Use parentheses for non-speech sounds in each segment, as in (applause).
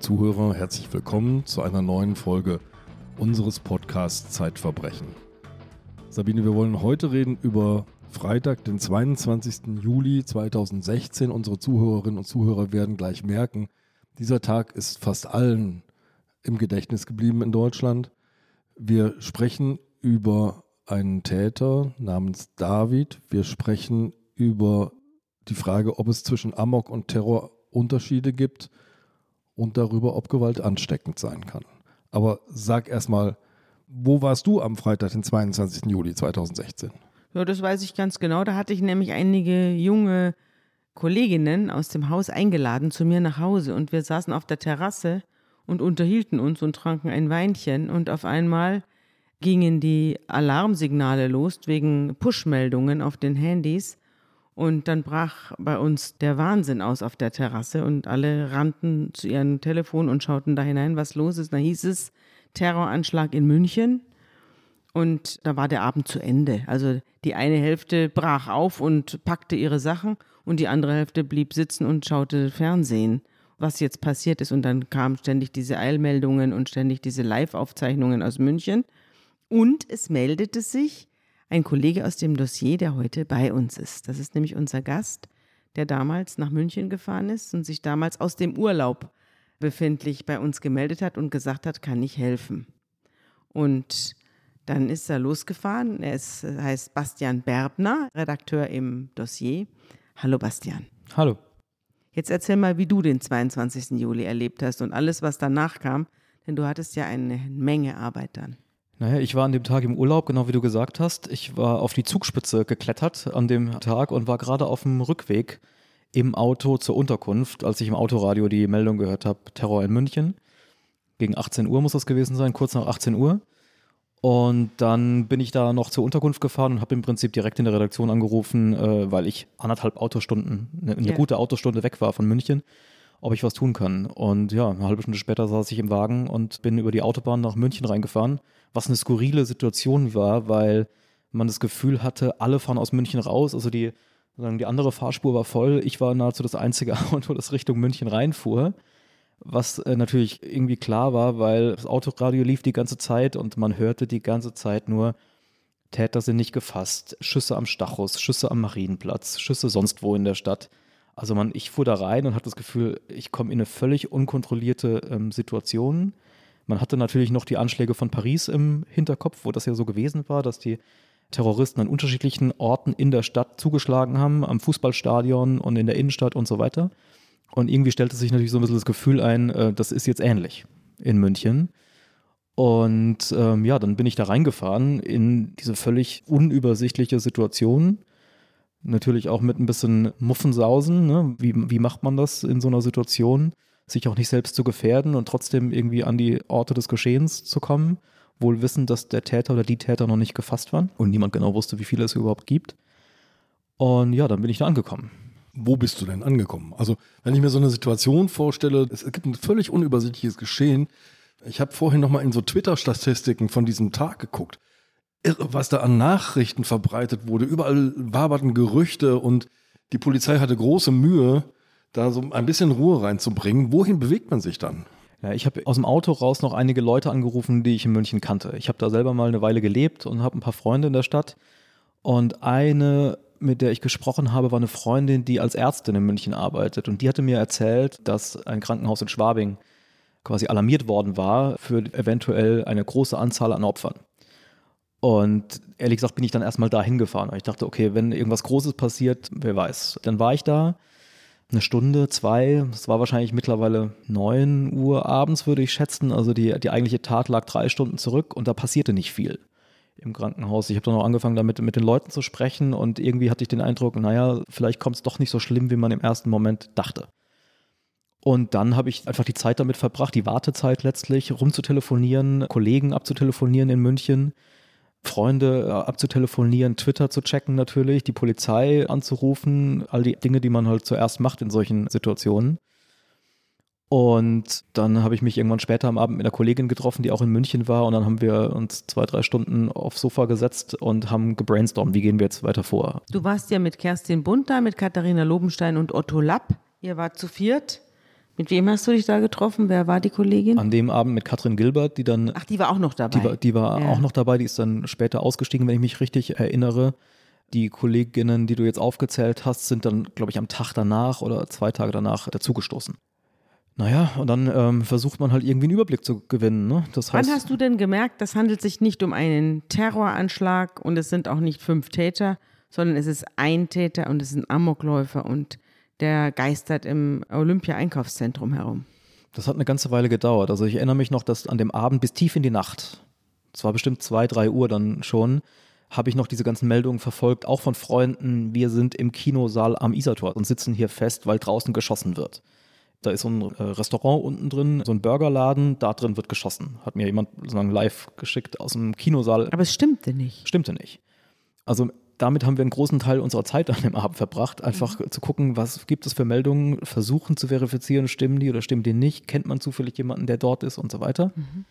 Zuhörer, herzlich willkommen zu einer neuen Folge unseres Podcasts Zeitverbrechen. Sabine, wir wollen heute reden über Freitag, den 22. Juli 2016. Unsere Zuhörerinnen und Zuhörer werden gleich merken, dieser Tag ist fast allen im Gedächtnis geblieben in Deutschland. Wir sprechen über einen Täter namens David. Wir sprechen über die Frage, ob es zwischen Amok und Terror Unterschiede gibt und darüber, ob Gewalt ansteckend sein kann. Aber sag erstmal, wo warst du am Freitag, den 22. Juli 2016? Ja, das weiß ich ganz genau. Da hatte ich nämlich einige junge Kolleginnen aus dem Haus eingeladen zu mir nach Hause und wir saßen auf der Terrasse und unterhielten uns und tranken ein Weinchen und auf einmal gingen die Alarmsignale los wegen Push-Meldungen auf den Handys und dann brach bei uns der Wahnsinn aus auf der Terrasse und alle rannten zu ihrem Telefon und schauten da hinein, was los ist. Da hieß es Terroranschlag in München. Und da war der Abend zu Ende. Also die eine Hälfte brach auf und packte ihre Sachen und die andere Hälfte blieb sitzen und schaute Fernsehen, was jetzt passiert ist. Und dann kamen ständig diese Eilmeldungen und ständig diese Live-Aufzeichnungen aus München. Und es meldete sich ein Kollege aus dem Dossier, der heute bei uns ist. Das ist nämlich unser Gast, der damals nach München gefahren ist und sich damals aus dem Urlaub befindlich bei uns gemeldet hat und gesagt hat, kann ich helfen. Und dann ist er losgefahren. Er ist, heißt Bastian Berbner, Redakteur im Dossier. Hallo Bastian. Hallo. Jetzt erzähl mal, wie du den 22. Juli erlebt hast und alles, was danach kam, denn du hattest ja eine Menge Arbeit dann. Naja, ich war an dem Tag im Urlaub, genau wie du gesagt hast. Ich war auf die Zugspitze geklettert an dem Tag und war gerade auf dem Rückweg im Auto zur Unterkunft, als ich im Autoradio die Meldung gehört habe, Terror in München. Gegen 18 Uhr muss das gewesen sein, kurz nach 18 Uhr. Und dann bin ich da noch zur Unterkunft gefahren und habe im Prinzip direkt in der Redaktion angerufen, äh, weil ich anderthalb Autostunden, eine, eine yeah. gute Autostunde weg war von München ob ich was tun kann. Und ja, eine halbe Stunde später saß ich im Wagen und bin über die Autobahn nach München reingefahren, was eine skurrile Situation war, weil man das Gefühl hatte, alle fahren aus München raus. Also die, die andere Fahrspur war voll. Ich war nahezu das einzige (laughs) Auto, das Richtung München reinfuhr. Was äh, natürlich irgendwie klar war, weil das Autoradio lief die ganze Zeit und man hörte die ganze Zeit nur, Täter sind nicht gefasst, Schüsse am Stachus, Schüsse am Marienplatz, Schüsse sonst wo in der Stadt. Also man, ich fuhr da rein und hatte das Gefühl, ich komme in eine völlig unkontrollierte ähm, Situation. Man hatte natürlich noch die Anschläge von Paris im Hinterkopf, wo das ja so gewesen war, dass die Terroristen an unterschiedlichen Orten in der Stadt zugeschlagen haben, am Fußballstadion und in der Innenstadt und so weiter. Und irgendwie stellte sich natürlich so ein bisschen das Gefühl ein, äh, das ist jetzt ähnlich in München. Und ähm, ja, dann bin ich da reingefahren in diese völlig unübersichtliche Situation Natürlich auch mit ein bisschen Muffensausen. Ne? Wie, wie macht man das in so einer Situation? Sich auch nicht selbst zu gefährden und trotzdem irgendwie an die Orte des Geschehens zu kommen, wohl wissend, dass der Täter oder die Täter noch nicht gefasst waren und niemand genau wusste, wie viele es überhaupt gibt. Und ja, dann bin ich da angekommen. Wo bist du denn angekommen? Also, wenn ich mir so eine Situation vorstelle, es gibt ein völlig unübersichtliches Geschehen. Ich habe vorhin nochmal in so Twitter-Statistiken von diesem Tag geguckt irre, was da an Nachrichten verbreitet wurde. Überall waberten Gerüchte und die Polizei hatte große Mühe, da so ein bisschen Ruhe reinzubringen. Wohin bewegt man sich dann? Ja, ich habe aus dem Auto raus noch einige Leute angerufen, die ich in München kannte. Ich habe da selber mal eine Weile gelebt und habe ein paar Freunde in der Stadt. Und eine, mit der ich gesprochen habe, war eine Freundin, die als Ärztin in München arbeitet. Und die hatte mir erzählt, dass ein Krankenhaus in Schwabing quasi alarmiert worden war für eventuell eine große Anzahl an Opfern. Und ehrlich gesagt bin ich dann erstmal da hingefahren. Ich dachte, okay, wenn irgendwas Großes passiert, wer weiß. Dann war ich da eine Stunde, zwei, es war wahrscheinlich mittlerweile neun Uhr abends, würde ich schätzen. Also die, die eigentliche Tat lag drei Stunden zurück und da passierte nicht viel im Krankenhaus. Ich habe dann auch angefangen, damit mit den Leuten zu sprechen und irgendwie hatte ich den Eindruck, naja, vielleicht kommt es doch nicht so schlimm, wie man im ersten Moment dachte. Und dann habe ich einfach die Zeit damit verbracht, die Wartezeit letztlich, rumzutelefonieren, Kollegen abzutelefonieren in München Freunde äh, abzutelefonieren, Twitter zu checken natürlich, die Polizei anzurufen, all die Dinge, die man halt zuerst macht in solchen Situationen. Und dann habe ich mich irgendwann später am Abend mit einer Kollegin getroffen, die auch in München war. Und dann haben wir uns zwei, drei Stunden aufs Sofa gesetzt und haben gebrainstormt, wie gehen wir jetzt weiter vor. Du warst ja mit Kerstin Bunter, mit Katharina Lobenstein und Otto Lapp. Ihr wart zu viert Mit wem hast du dich da getroffen? Wer war die Kollegin? An dem Abend mit Katrin Gilbert, die dann. Ach, die war auch noch dabei. Die war, die war ja. auch noch dabei, die ist dann später ausgestiegen, wenn ich mich richtig erinnere. Die Kolleginnen, die du jetzt aufgezählt hast, sind dann, glaube ich, am Tag danach oder zwei Tage danach dazugestoßen. Naja, und dann ähm, versucht man halt irgendwie einen Überblick zu gewinnen. Ne? Das heißt, Wann hast du denn gemerkt, das handelt sich nicht um einen Terroranschlag und es sind auch nicht fünf Täter, sondern es ist ein Täter und es ist ein Amokläufer und der geistert im Olympia-Einkaufszentrum herum? Das hat eine ganze Weile gedauert. Also ich erinnere mich noch, dass an dem Abend bis tief in die Nacht, es war bestimmt zwei, drei Uhr dann schon, habe ich noch diese ganzen Meldungen verfolgt, auch von Freunden. Wir sind im Kinosaal am Isartor und sitzen hier fest, weil draußen geschossen wird. Da ist so ein äh, Restaurant unten drin, so ein Burgerladen, da drin wird geschossen. Hat mir jemand sozusagen live geschickt aus dem Kinosaal. Aber es stimmte nicht. Stimmte nicht. Also damit haben wir einen großen Teil unserer Zeit an dem Abend verbracht, einfach mhm. zu gucken, was gibt es für Meldungen, versuchen zu verifizieren, stimmen die oder stimmen die nicht, kennt man zufällig jemanden, der dort ist und so weiter. Mhm.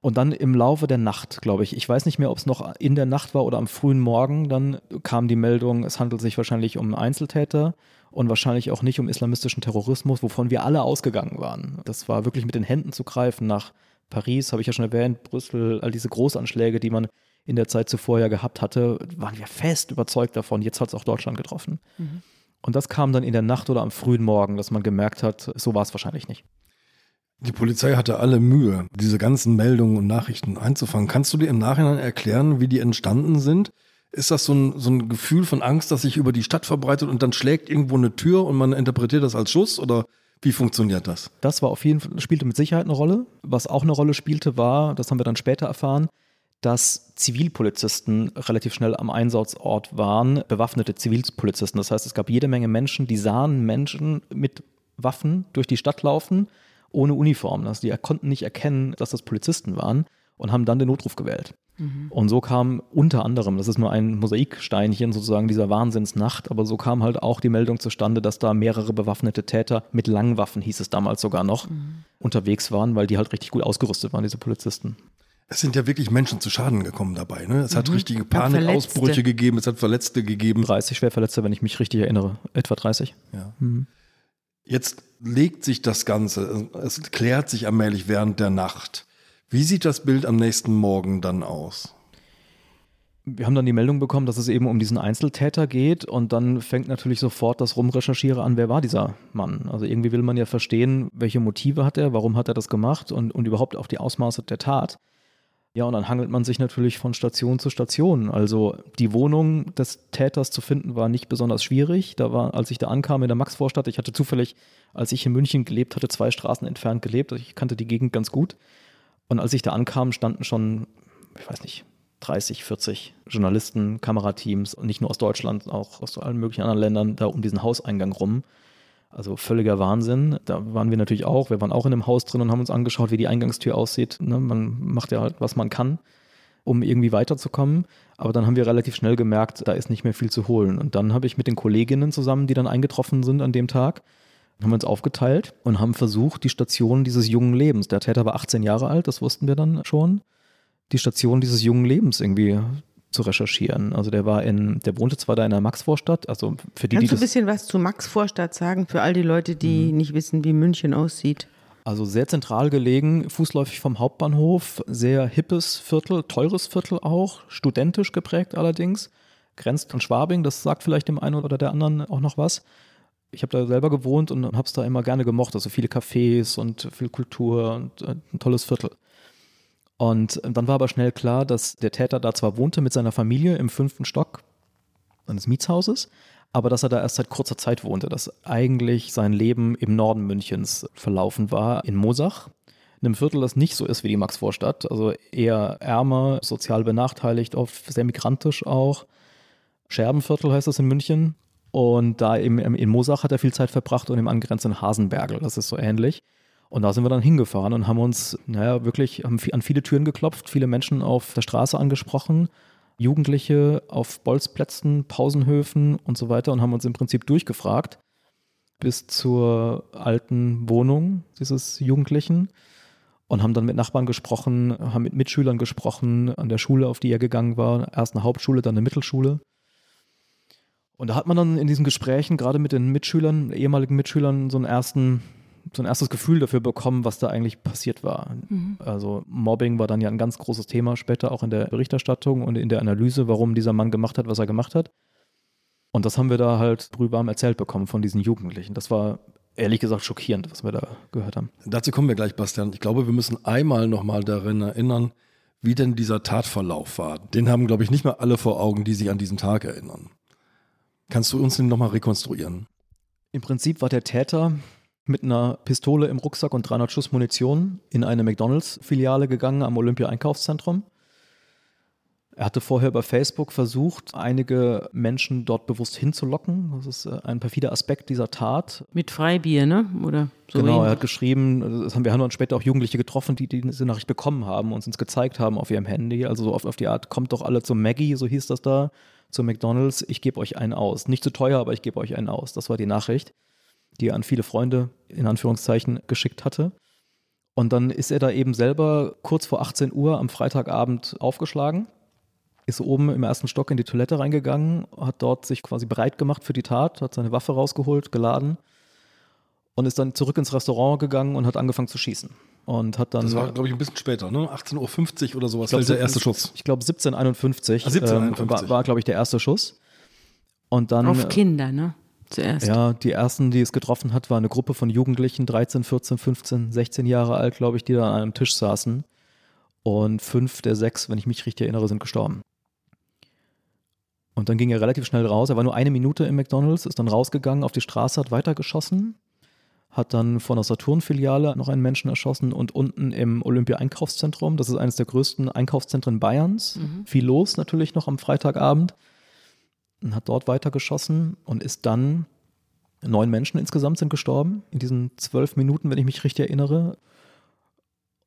Und dann im Laufe der Nacht, glaube ich, ich weiß nicht mehr, ob es noch in der Nacht war oder am frühen Morgen, dann kam die Meldung, es handelt sich wahrscheinlich um einen Einzeltäter und wahrscheinlich auch nicht um islamistischen Terrorismus, wovon wir alle ausgegangen waren. Das war wirklich mit den Händen zu greifen nach Paris, habe ich ja schon erwähnt, Brüssel, all diese Großanschläge, die man in der Zeit zuvor ja gehabt hatte, waren wir fest überzeugt davon, jetzt hat es auch Deutschland getroffen. Mhm. Und das kam dann in der Nacht oder am frühen Morgen, dass man gemerkt hat, so war es wahrscheinlich nicht. Die Polizei hatte alle Mühe, diese ganzen Meldungen und Nachrichten einzufangen. Kannst du dir im Nachhinein erklären, wie die entstanden sind? Ist das so ein, so ein Gefühl von Angst, das sich über die Stadt verbreitet und dann schlägt irgendwo eine Tür und man interpretiert das als Schuss? Oder wie funktioniert das? Das war auf jeden Fall, spielte mit Sicherheit eine Rolle. Was auch eine Rolle spielte, war, das haben wir dann später erfahren, dass Zivilpolizisten relativ schnell am Einsatzort waren, bewaffnete Zivilpolizisten. Das heißt, es gab jede Menge Menschen, die sahen Menschen mit Waffen durch die Stadt laufen, ohne Uniform. Also die konnten nicht erkennen, dass das Polizisten waren und haben dann den Notruf gewählt. Mhm. Und so kam unter anderem, das ist nur ein Mosaiksteinchen sozusagen dieser Wahnsinnsnacht, aber so kam halt auch die Meldung zustande, dass da mehrere bewaffnete Täter mit Langwaffen, hieß es damals sogar noch, mhm. unterwegs waren, weil die halt richtig gut ausgerüstet waren, diese Polizisten. Es sind ja wirklich Menschen zu Schaden gekommen dabei. Ne? Es mhm. hat richtige Panikausbrüche gegeben, es hat Verletzte gegeben. 30 Schwerverletzte, wenn ich mich richtig erinnere. Etwa 30. Ja. Mhm. Jetzt legt sich das Ganze, es klärt sich allmählich während der Nacht. Wie sieht das Bild am nächsten Morgen dann aus? Wir haben dann die Meldung bekommen, dass es eben um diesen Einzeltäter geht und dann fängt natürlich sofort das Rumrecherchiere an, wer war dieser Mann. Also irgendwie will man ja verstehen, welche Motive hat er, warum hat er das gemacht und, und überhaupt auch die Ausmaße der Tat. Ja, und dann hangelt man sich natürlich von Station zu Station. Also die Wohnung des Täters zu finden war nicht besonders schwierig. Da war, als ich da ankam in der Maxvorstadt, ich hatte zufällig, als ich in München gelebt hatte, zwei Straßen entfernt gelebt. Also ich kannte die Gegend ganz gut. Und als ich da ankam, standen schon, ich weiß nicht, 30, 40 Journalisten, Kamerateams, nicht nur aus Deutschland, auch aus allen möglichen anderen Ländern, da um diesen Hauseingang rum. Also völliger Wahnsinn. Da waren wir natürlich auch. Wir waren auch in einem Haus drin und haben uns angeschaut, wie die Eingangstür aussieht. Ne? Man macht ja halt, was man kann, um irgendwie weiterzukommen. Aber dann haben wir relativ schnell gemerkt, da ist nicht mehr viel zu holen. Und dann habe ich mit den Kolleginnen zusammen, die dann eingetroffen sind an dem Tag, haben wir uns aufgeteilt und haben versucht, die Station dieses jungen Lebens, der Täter war 18 Jahre alt, das wussten wir dann schon, die Station dieses jungen Lebens irgendwie zu recherchieren. Also der war in, der wohnte zwar da in der Maxvorstadt, also für die, Kannst die du ein bisschen was zu Maxvorstadt sagen, für all die Leute, die mhm. nicht wissen, wie München aussieht? Also sehr zentral gelegen, fußläufig vom Hauptbahnhof, sehr hippes Viertel, teures Viertel auch, studentisch geprägt allerdings, grenzt an Schwabing, das sagt vielleicht dem einen oder der anderen auch noch was. Ich habe da selber gewohnt und habe es da immer gerne gemocht, also viele Cafés und viel Kultur und äh, ein tolles Viertel. Und dann war aber schnell klar, dass der Täter da zwar wohnte mit seiner Familie im fünften Stock seines Mietshauses, aber dass er da erst seit kurzer Zeit wohnte, dass eigentlich sein Leben im Norden Münchens verlaufen war, in Mosach, einem Viertel, das nicht so ist wie die Maxvorstadt, also eher ärmer, sozial benachteiligt, oft sehr migrantisch auch. Scherbenviertel heißt das in München. Und da eben in Mosach hat er viel Zeit verbracht und im angrenzenden Hasenbergel, das ist so ähnlich. Und da sind wir dann hingefahren und haben uns, naja, wirklich haben an viele Türen geklopft, viele Menschen auf der Straße angesprochen, Jugendliche auf Bolzplätzen, Pausenhöfen und so weiter und haben uns im Prinzip durchgefragt bis zur alten Wohnung dieses Jugendlichen und haben dann mit Nachbarn gesprochen, haben mit Mitschülern gesprochen an der Schule, auf die er gegangen war, erst eine Hauptschule, dann eine Mittelschule. Und da hat man dann in diesen Gesprächen, gerade mit den Mitschülern, ehemaligen Mitschülern, so einen ersten so ein erstes Gefühl dafür bekommen, was da eigentlich passiert war. Mhm. Also Mobbing war dann ja ein ganz großes Thema später auch in der Berichterstattung und in der Analyse, warum dieser Mann gemacht hat, was er gemacht hat. Und das haben wir da halt brühwarm erzählt bekommen von diesen Jugendlichen. Das war ehrlich gesagt schockierend, was wir da gehört haben. Dazu kommen wir gleich, Bastian. Ich glaube, wir müssen einmal nochmal darin erinnern, wie denn dieser Tatverlauf war. Den haben, glaube ich, nicht mehr alle vor Augen, die sich an diesen Tag erinnern. Kannst du uns den nochmal rekonstruieren? Im Prinzip war der Täter mit einer Pistole im Rucksack und 300 Schuss Munition in eine McDonalds-Filiale gegangen am Olympia-Einkaufszentrum. Er hatte vorher über Facebook versucht, einige Menschen dort bewusst hinzulocken. Das ist äh, ein perfider Aspekt dieser Tat. Mit Freibier, ne? Oder so genau, er hat geschrieben, das haben wir haben dann später auch Jugendliche getroffen, die, die diese Nachricht bekommen haben und uns gezeigt haben auf ihrem Handy. Also so auf, auf die Art, kommt doch alle zum Maggie, so hieß das da, zu McDonalds, ich gebe euch einen aus. Nicht zu teuer, aber ich gebe euch einen aus. Das war die Nachricht die er an viele Freunde in Anführungszeichen geschickt hatte. Und dann ist er da eben selber kurz vor 18 Uhr am Freitagabend aufgeschlagen, ist oben im ersten Stock in die Toilette reingegangen, hat dort sich quasi bereit gemacht für die Tat, hat seine Waffe rausgeholt, geladen und ist dann zurück ins Restaurant gegangen und hat angefangen zu schießen. Und hat dann, das war, glaube ich, ein bisschen später, ne? 18.50 Uhr oder sowas, glaub, der erste Schuss. Ich glaube 1751, ah, 1751. Ähm, war, war glaube ich, der erste Schuss. Und dann, Auf Kinder, ne? Zuerst. Ja, die ersten, die es getroffen hat, war eine Gruppe von Jugendlichen, 13, 14, 15, 16 Jahre alt, glaube ich, die da an einem Tisch saßen. Und fünf der sechs, wenn ich mich richtig erinnere, sind gestorben. Und dann ging er relativ schnell raus. Er war nur eine Minute im McDonalds, ist dann rausgegangen auf die Straße, hat weitergeschossen, hat dann vor einer Saturn-Filiale noch einen Menschen erschossen und unten im Olympia-Einkaufszentrum, das ist eines der größten Einkaufszentren Bayerns, mhm. viel los natürlich noch am Freitagabend, und hat dort weitergeschossen und ist dann, neun Menschen insgesamt sind gestorben in diesen zwölf Minuten, wenn ich mich richtig erinnere.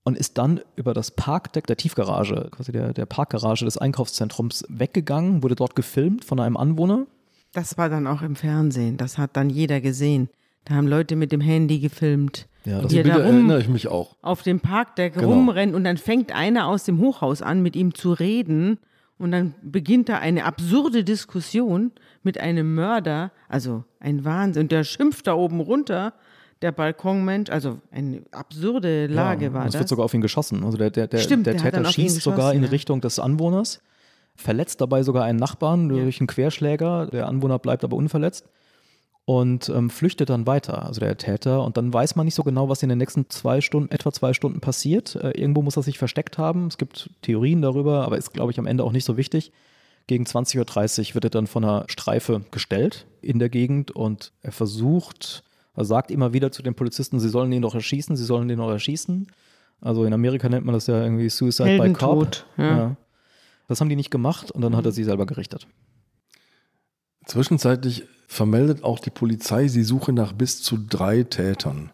Und ist dann über das Parkdeck der Tiefgarage, quasi der, der Parkgarage des Einkaufszentrums weggegangen, wurde dort gefilmt von einem Anwohner. Das war dann auch im Fernsehen, das hat dann jeder gesehen. Da haben Leute mit dem Handy gefilmt. Ja, das Bilder erinnere ich mich auch. Auf dem Parkdeck genau. rumrennen und dann fängt einer aus dem Hochhaus an, mit ihm zu reden und dann beginnt da eine absurde Diskussion mit einem Mörder, also ein Wahnsinn. Und der schimpft da oben runter, der Balkonmensch, also eine absurde Lage ja, war das. Es wird sogar auf ihn geschossen. Also der, der, der, Stimmt, der, der Täter schießt sogar in ja. Richtung des Anwohners, verletzt dabei sogar einen Nachbarn durch einen Querschläger. Der Anwohner bleibt aber unverletzt und ähm, flüchtet dann weiter, also der Täter. Und dann weiß man nicht so genau, was in den nächsten zwei Stunden, etwa zwei Stunden passiert. Äh, irgendwo muss er sich versteckt haben. Es gibt Theorien darüber, aber ist, glaube ich, am Ende auch nicht so wichtig. Gegen 20.30 Uhr wird er dann von einer Streife gestellt in der Gegend und er versucht, er sagt immer wieder zu den Polizisten, sie sollen ihn doch erschießen, sie sollen ihn doch erschießen. Also in Amerika nennt man das ja irgendwie Suicide by Cop. Ja. Ja. Das haben die nicht gemacht und dann hat er sie selber gerichtet. Zwischenzeitlich vermeldet auch die Polizei, sie suche nach bis zu drei Tätern.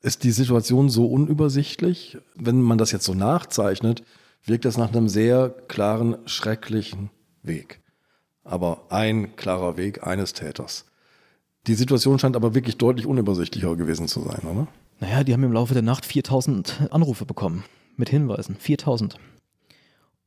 Ist die Situation so unübersichtlich? Wenn man das jetzt so nachzeichnet, wirkt das nach einem sehr klaren, schrecklichen Weg. Aber ein klarer Weg eines Täters. Die Situation scheint aber wirklich deutlich unübersichtlicher gewesen zu sein, oder? Naja, die haben im Laufe der Nacht 4000 Anrufe bekommen mit Hinweisen. 4000.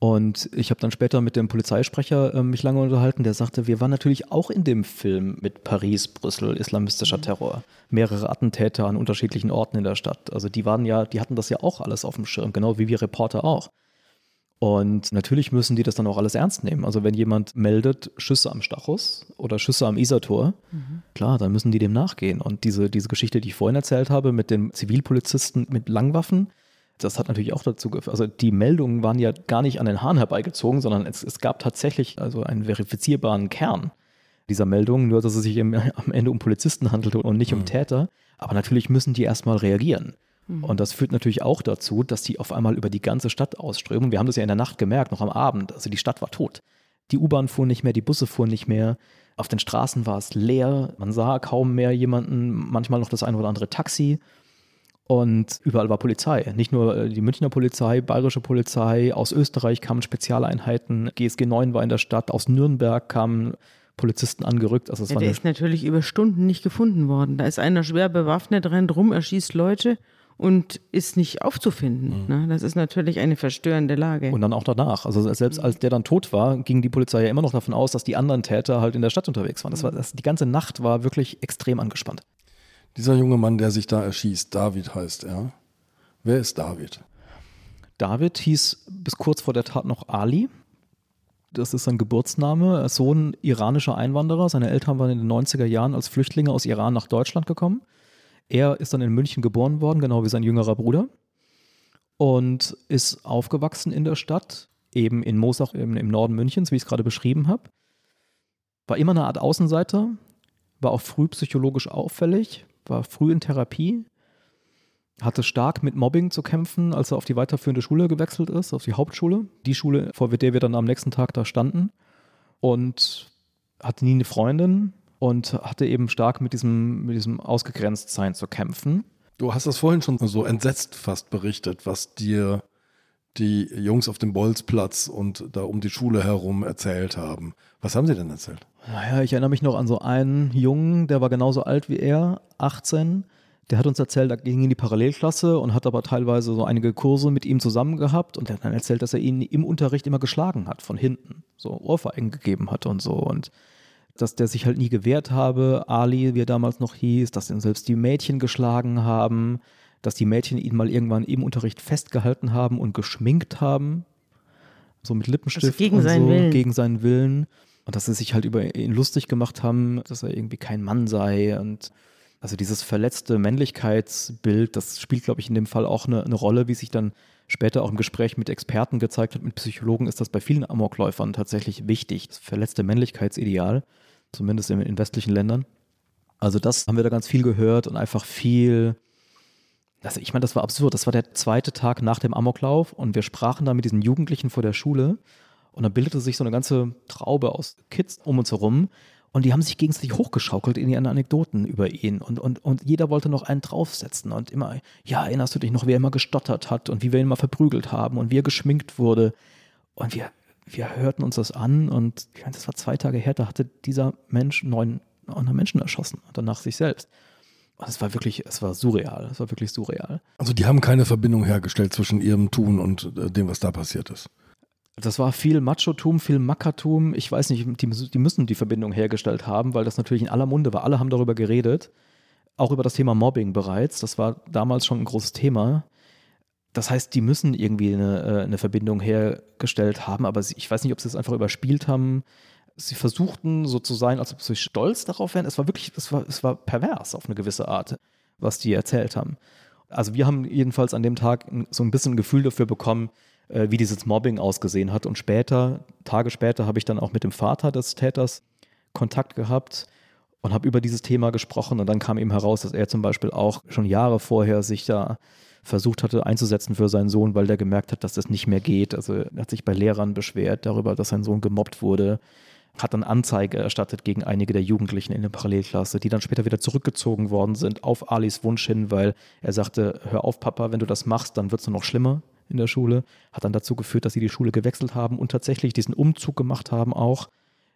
Und ich habe dann später mit dem Polizeisprecher äh, mich lange unterhalten, der sagte, wir waren natürlich auch in dem Film mit Paris, Brüssel, islamistischer mhm. Terror, mehrere Attentäter an unterschiedlichen Orten in der Stadt. Also die waren ja, die hatten das ja auch alles auf dem Schirm, genau wie wir Reporter auch. Und natürlich müssen die das dann auch alles ernst nehmen. Also wenn jemand meldet Schüsse am Stachus oder Schüsse am Isartor, mhm. klar, dann müssen die dem nachgehen. Und diese, diese Geschichte, die ich vorhin erzählt habe mit den Zivilpolizisten mit Langwaffen, das hat natürlich auch dazu geführt, also die Meldungen waren ja gar nicht an den Haaren herbeigezogen, sondern es, es gab tatsächlich also einen verifizierbaren Kern dieser Meldungen, nur dass es sich im, am Ende um Polizisten handelte und nicht mhm. um Täter. Aber natürlich müssen die erstmal reagieren. Mhm. Und das führt natürlich auch dazu, dass die auf einmal über die ganze Stadt ausströmen. Wir haben das ja in der Nacht gemerkt, noch am Abend. Also die Stadt war tot. Die U-Bahn fuhr nicht mehr, die Busse fuhren nicht mehr. Auf den Straßen war es leer. Man sah kaum mehr jemanden, manchmal noch das ein oder andere Taxi. Und überall war Polizei. Nicht nur äh, die Münchner Polizei, bayerische Polizei, aus Österreich kamen Spezialeinheiten, GSG 9 war in der Stadt, aus Nürnberg kamen Polizisten angerückt. Also ja, der ist natürlich über Stunden nicht gefunden worden. Da ist einer schwer bewaffnet, rennt rum, erschießt Leute und ist nicht aufzufinden. Mhm. Ne? Das ist natürlich eine verstörende Lage. Und dann auch danach. Also selbst als der dann tot war, ging die Polizei ja immer noch davon aus, dass die anderen Täter halt in der Stadt unterwegs waren. Das war, das, die ganze Nacht war wirklich extrem angespannt. Dieser junge Mann, der sich da erschießt, David heißt er. Wer ist David? David hieß bis kurz vor der Tat noch Ali. Das ist sein Geburtsname. Sohn iranischer Einwanderer. Seine Eltern waren in den 90er Jahren als Flüchtlinge aus Iran nach Deutschland gekommen. Er ist dann in München geboren worden, genau wie sein jüngerer Bruder. Und ist aufgewachsen in der Stadt, eben in Moosach im, im Norden Münchens, wie ich es gerade beschrieben habe. War immer eine Art Außenseiter, war auch früh psychologisch auffällig, war früh in Therapie, hatte stark mit Mobbing zu kämpfen, als er auf die weiterführende Schule gewechselt ist, auf die Hauptschule, die Schule, vor der wir dann am nächsten Tag da standen. Und hatte nie eine Freundin und hatte eben stark mit diesem, mit diesem Ausgegrenztsein zu kämpfen. Du hast das vorhin schon so entsetzt fast berichtet, was dir die Jungs auf dem Bolzplatz und da um die Schule herum erzählt haben. Was haben sie denn erzählt? Naja, ich erinnere mich noch an so einen Jungen, der war genauso alt wie er, 18. Der hat uns erzählt, er ging in die Parallelklasse und hat aber teilweise so einige Kurse mit ihm zusammen gehabt und er hat dann erzählt, dass er ihn im Unterricht immer geschlagen hat von hinten, so Ohrfeigen gegeben hat und so und dass der sich halt nie gewehrt habe, Ali, wie er damals noch hieß, dass ihn selbst die Mädchen geschlagen haben, dass die Mädchen ihn mal irgendwann im Unterricht festgehalten haben und geschminkt haben, so mit Lippenstift also gegen und seinen so, Willen. gegen seinen Willen und dass sie sich halt über ihn lustig gemacht haben, dass er irgendwie kein Mann sei und also dieses verletzte Männlichkeitsbild, das spielt, glaube ich, in dem Fall auch eine, eine, Rolle, wie sich dann später auch im Gespräch mit Experten gezeigt hat, mit Psychologen ist das bei vielen Amokläufern tatsächlich wichtig, das verletzte Männlichkeitsideal, zumindest in, in westlichen Ländern. Also das haben wir da ganz viel gehört und einfach viel, also ich meine, das war absurd. Das war der zweite Tag nach dem Amoklauf und wir sprachen da mit diesen Jugendlichen vor der Schule und dann bildete sich so eine ganze Traube aus Kids um uns herum und die haben sich gegenseitig hochgeschaukelt in ihren Anekdoten über ihn. Und, und, und jeder wollte noch einen draufsetzen. Und immer, ja, erinnerst du dich noch, wie er immer gestottert hat und wie wir ihn mal verprügelt haben und wie er geschminkt wurde. Und wir, wir hörten uns das an und ich meine, das war zwei Tage her, da hatte dieser Mensch neun andere Menschen erschossen und danach sich selbst. Und es war wirklich, es war surreal. Es war wirklich surreal. Also die haben keine Verbindung hergestellt zwischen ihrem Tun und äh, dem, was da passiert ist. Das war viel Machotum, viel Mackertum. Ich weiß nicht, die, die, müssen die Verbindung hergestellt haben, weil das natürlich in aller Munde war. Alle haben darüber geredet. Auch über das Thema Mobbing bereits. Das war damals schon ein großes Thema. Das heißt, die müssen irgendwie eine, eine Verbindung hergestellt haben, aber ich weiß nicht, ob sie es einfach überspielt haben. Sie versuchten so zu sein, als ob sie stolz darauf wären. Es war wirklich, es war, es war pervers auf eine gewisse Art, was die erzählt haben. Also wir haben jedenfalls an dem Tag so ein bisschen ein Gefühl dafür bekommen, äh, wie dieses Mobbing ausgesehen hat. Und später, Tage später, habe ich dann auch mit dem Vater des Täters Kontakt gehabt und habe über dieses Thema gesprochen. Und dann kam eben heraus, dass er zum Beispiel auch schon Jahre vorher sich da versucht hatte einzusetzen für seinen Sohn, weil der gemerkt hat, dass das nicht mehr geht. Also er hat sich bei Lehrern beschwert darüber, dass sein Sohn gemobbt wurde, hat dann Anzeige erstattet gegen einige der Jugendlichen in der Parallelklasse, die dann später wieder zurückgezogen worden sind auf Alis Wunsch hin, weil er sagte, hör auf Papa, wenn du das machst, dann wird es nur noch schlimmer in der Schule. Hat dann dazu geführt, dass sie die Schule gewechselt haben und tatsächlich diesen Umzug gemacht haben auch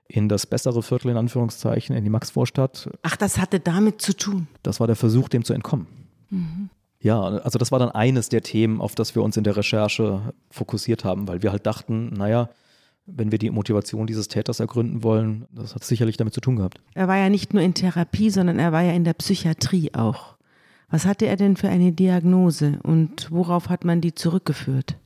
in das bessere Viertel in Anführungszeichen, in die Maxvorstadt. Ach, das hatte damit zu tun. Das war der Versuch, dem zu entkommen. Mhm. Ja, also das war dann eines der Themen, auf das wir uns in der Recherche fokussiert haben, weil wir halt dachten, naja, wenn wir die Motivation dieses Täters ergründen wollen, das hat sicherlich damit zu tun gehabt. Er war ja nicht nur in Therapie, sondern er war ja in der Psychiatrie auch. Was hatte er denn für eine Diagnose und worauf hat man die zurückgeführt?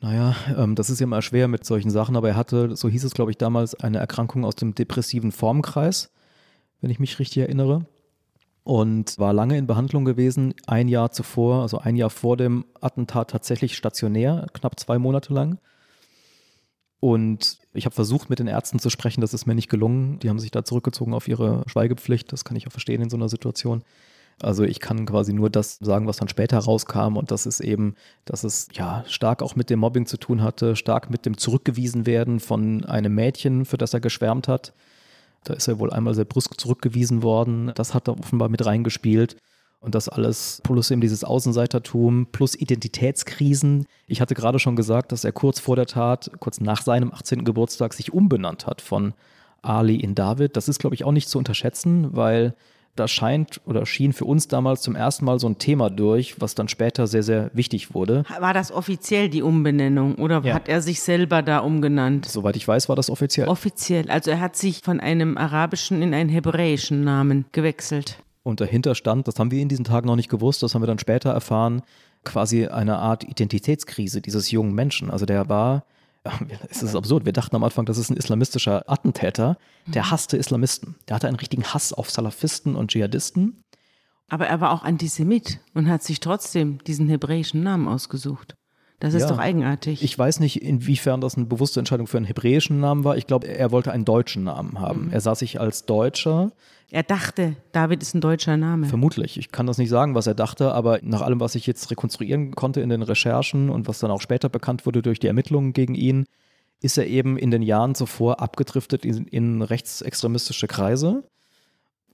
Naja, ähm, das ist ja immer schwer mit solchen Sachen, aber er hatte, so hieß es glaube ich damals, eine Erkrankung aus dem depressiven Formkreis, wenn ich mich richtig erinnere. Und war lange in Behandlung gewesen, ein Jahr zuvor, also ein Jahr vor dem Attentat tatsächlich stationär, knapp zwei Monate lang. Und ich habe versucht, mit den Ärzten zu sprechen, das ist mir nicht gelungen. Die haben sich da zurückgezogen auf ihre Schweigepflicht, das kann ich auch verstehen in so einer Situation. Also ich kann quasi nur das sagen, was dann später rauskam und das ist eben, dass es ja stark auch mit dem Mobbing zu tun hatte, stark mit dem Zurückgewiesen werden von einem Mädchen, für das er geschwärmt hat. Da ist er wohl einmal sehr brüsk zurückgewiesen worden. Das hat da offenbar mit reingespielt. Und das alles plus eben dieses Außenseitertum plus Identitätskrisen. Ich hatte gerade schon gesagt, dass er kurz vor der Tat, kurz nach seinem 18. Geburtstag, sich umbenannt hat von Ali in David. Das ist, glaube ich, auch nicht zu unterschätzen, weil da scheint oder schien für uns damals zum ersten Mal so ein Thema durch, was dann später sehr, sehr wichtig wurde. War das offiziell die Umbenennung oder ja. hat er sich selber da umgenannt? Soweit ich weiß, war das offiziell. Offiziell. Also er hat sich von einem arabischen in einen hebräischen Namen gewechselt. Und dahinter stand, das haben wir in diesen Tagen noch nicht gewusst, das haben wir dann später erfahren, quasi eine Art Identitätskrise dieses jungen Menschen. Also der war, (laughs) es ist absurd, wir dachten am Anfang, das ist ein islamistischer Attentäter, der Mhm. hasste Islamisten. Der hatte einen richtigen Hass auf Salafisten und Dschihadisten. Aber er war auch Antisemit und hat sich trotzdem diesen hebräischen Namen ausgesucht. Das ist Ja. doch eigenartig. Ich weiß nicht, inwiefern das eine bewusste Entscheidung für einen hebräischen Namen war. Ich glaube, er wollte einen deutschen Namen haben. Er sah sich als Deutscher, er dachte, David ist ein deutscher Name. vermutlich. Ich kann das nicht sagen, was er dachte, aber nach allem, was ich jetzt rekonstruieren konnte in den Recherchen und was dann auch später bekannt wurde durch die Ermittlungen gegen ihn, ist er eben in den Jahren zuvor abgedriftet in, in rechtsextremistische Kreise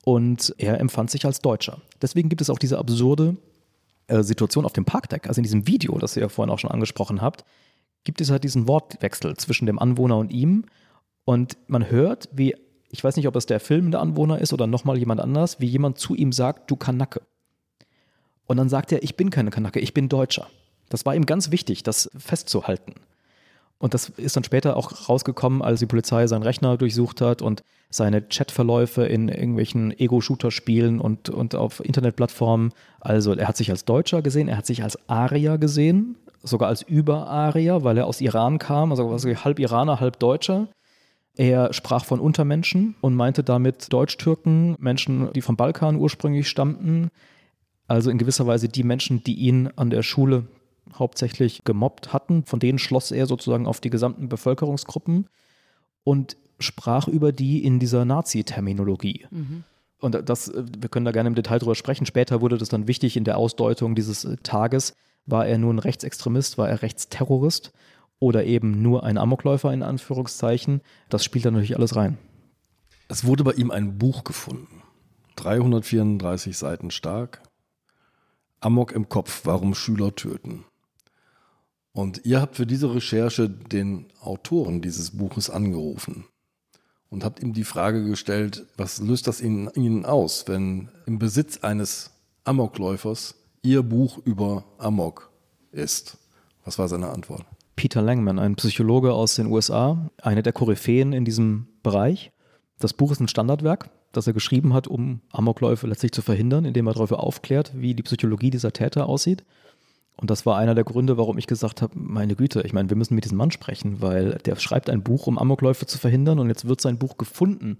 und er empfand sich als Deutscher. Deswegen gibt es auch diese absurde äh, Situation auf dem Parkdeck, also in diesem Video, das ihr ja vorhin auch schon angesprochen habt, gibt es halt diesen Wortwechsel zwischen dem Anwohner und ihm und man hört, wie, ich weiß nicht, ob es der filmende Anwohner ist oder nochmal jemand anders, wie jemand zu ihm sagt, du Kanacke. Und dann sagt er, ich bin keine Kanacke, ich bin Deutscher. Das war ihm ganz wichtig, das festzuhalten. Und das ist dann später auch rausgekommen, als die Polizei seinen Rechner durchsucht hat und seine Chatverläufe in irgendwelchen Ego-Shooter-Spielen und, und auf Internetplattformen. Also er hat sich als Deutscher gesehen, er hat sich als Arier gesehen, sogar als Über-Arier, weil er aus Iran kam, also halb Iraner, halb Deutscher. Er sprach von Untermenschen und meinte damit Deutsch-Türken, Menschen, die vom Balkan ursprünglich stammten. Also in gewisser Weise die Menschen, die ihn an der Schule hauptsächlich gemobbt hatten. Von denen schloss er sozusagen auf die gesamten Bevölkerungsgruppen und sprach über die in dieser Nazi-Terminologie. Und das, wir können da gerne im Detail drüber sprechen. Später wurde das dann wichtig in der Ausdeutung dieses äh, Tages. War er nun Rechtsextremist, war er Rechtsterrorist oder eben nur ein Amokläufer in Anführungszeichen? Das spielt da natürlich alles rein. Es wurde bei ihm ein Buch gefunden. 334 Seiten stark. Amok im Kopf, warum Schüler töten. Und ihr habt für diese Recherche den Autoren dieses Buches angerufen und habt ihm die Frage gestellt, was löst das in Ihnen aus, wenn im Besitz eines Amokläufers Ihr Buch über Amok ist? Was war seine Antwort? Peter Langman, ein Psychologe aus den USA, eine der Koryphäen in diesem Bereich. Das Buch ist ein Standardwerk, das er geschrieben hat, um Amokläufe letztlich zu verhindern, indem er darüber aufklärt, wie die Psychologie dieser Täter aussieht. Und das war einer der Gründe, warum ich gesagt habe, meine Güte, ich meine, wir müssen mit diesem Mann sprechen, weil der schreibt ein Buch, um Amokläufe zu verhindern und jetzt wird sein Buch gefunden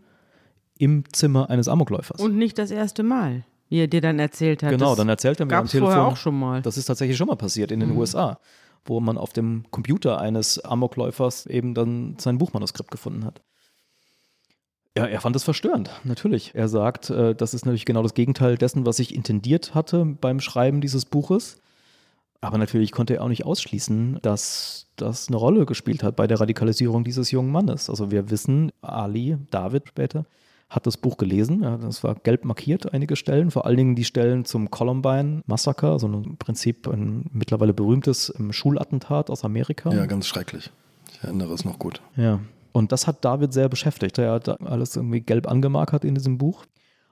im Zimmer eines Amokläufers. Und nicht das erste Mal, wie er dir dann erzählt hat. Genau, Das dann erzählt er mir am gab's vorher Telefon. auch schon mal. Das ist tatsächlich schon mal passiert in den USA, wo man auf dem Computer eines Amokläufers eben dann sein Buchmanuskript gefunden hat. Ja, er fand es verstörend, natürlich. Er sagt, äh, das ist natürlich genau das Gegenteil dessen, was ich intendiert hatte beim Schreiben dieses Buches. Aber natürlich konnte er auch nicht ausschließen, dass das eine Rolle gespielt hat bei der Radikalisierung dieses jungen Mannes. Also wir wissen, Ali, David später, hat das Buch gelesen. Ja, das war gelb markiert, einige Stellen, vor allen Dingen die Stellen zum Columbine-Massaker, so ein im Prinzip ein mittlerweile berühmtes ähm, Schulattentat aus Amerika. Ja, ganz schrecklich. Ich erinnere es noch gut. Ja. Und das hat David sehr beschäftigt. Er hat alles irgendwie gelb angemarkert in diesem Buch.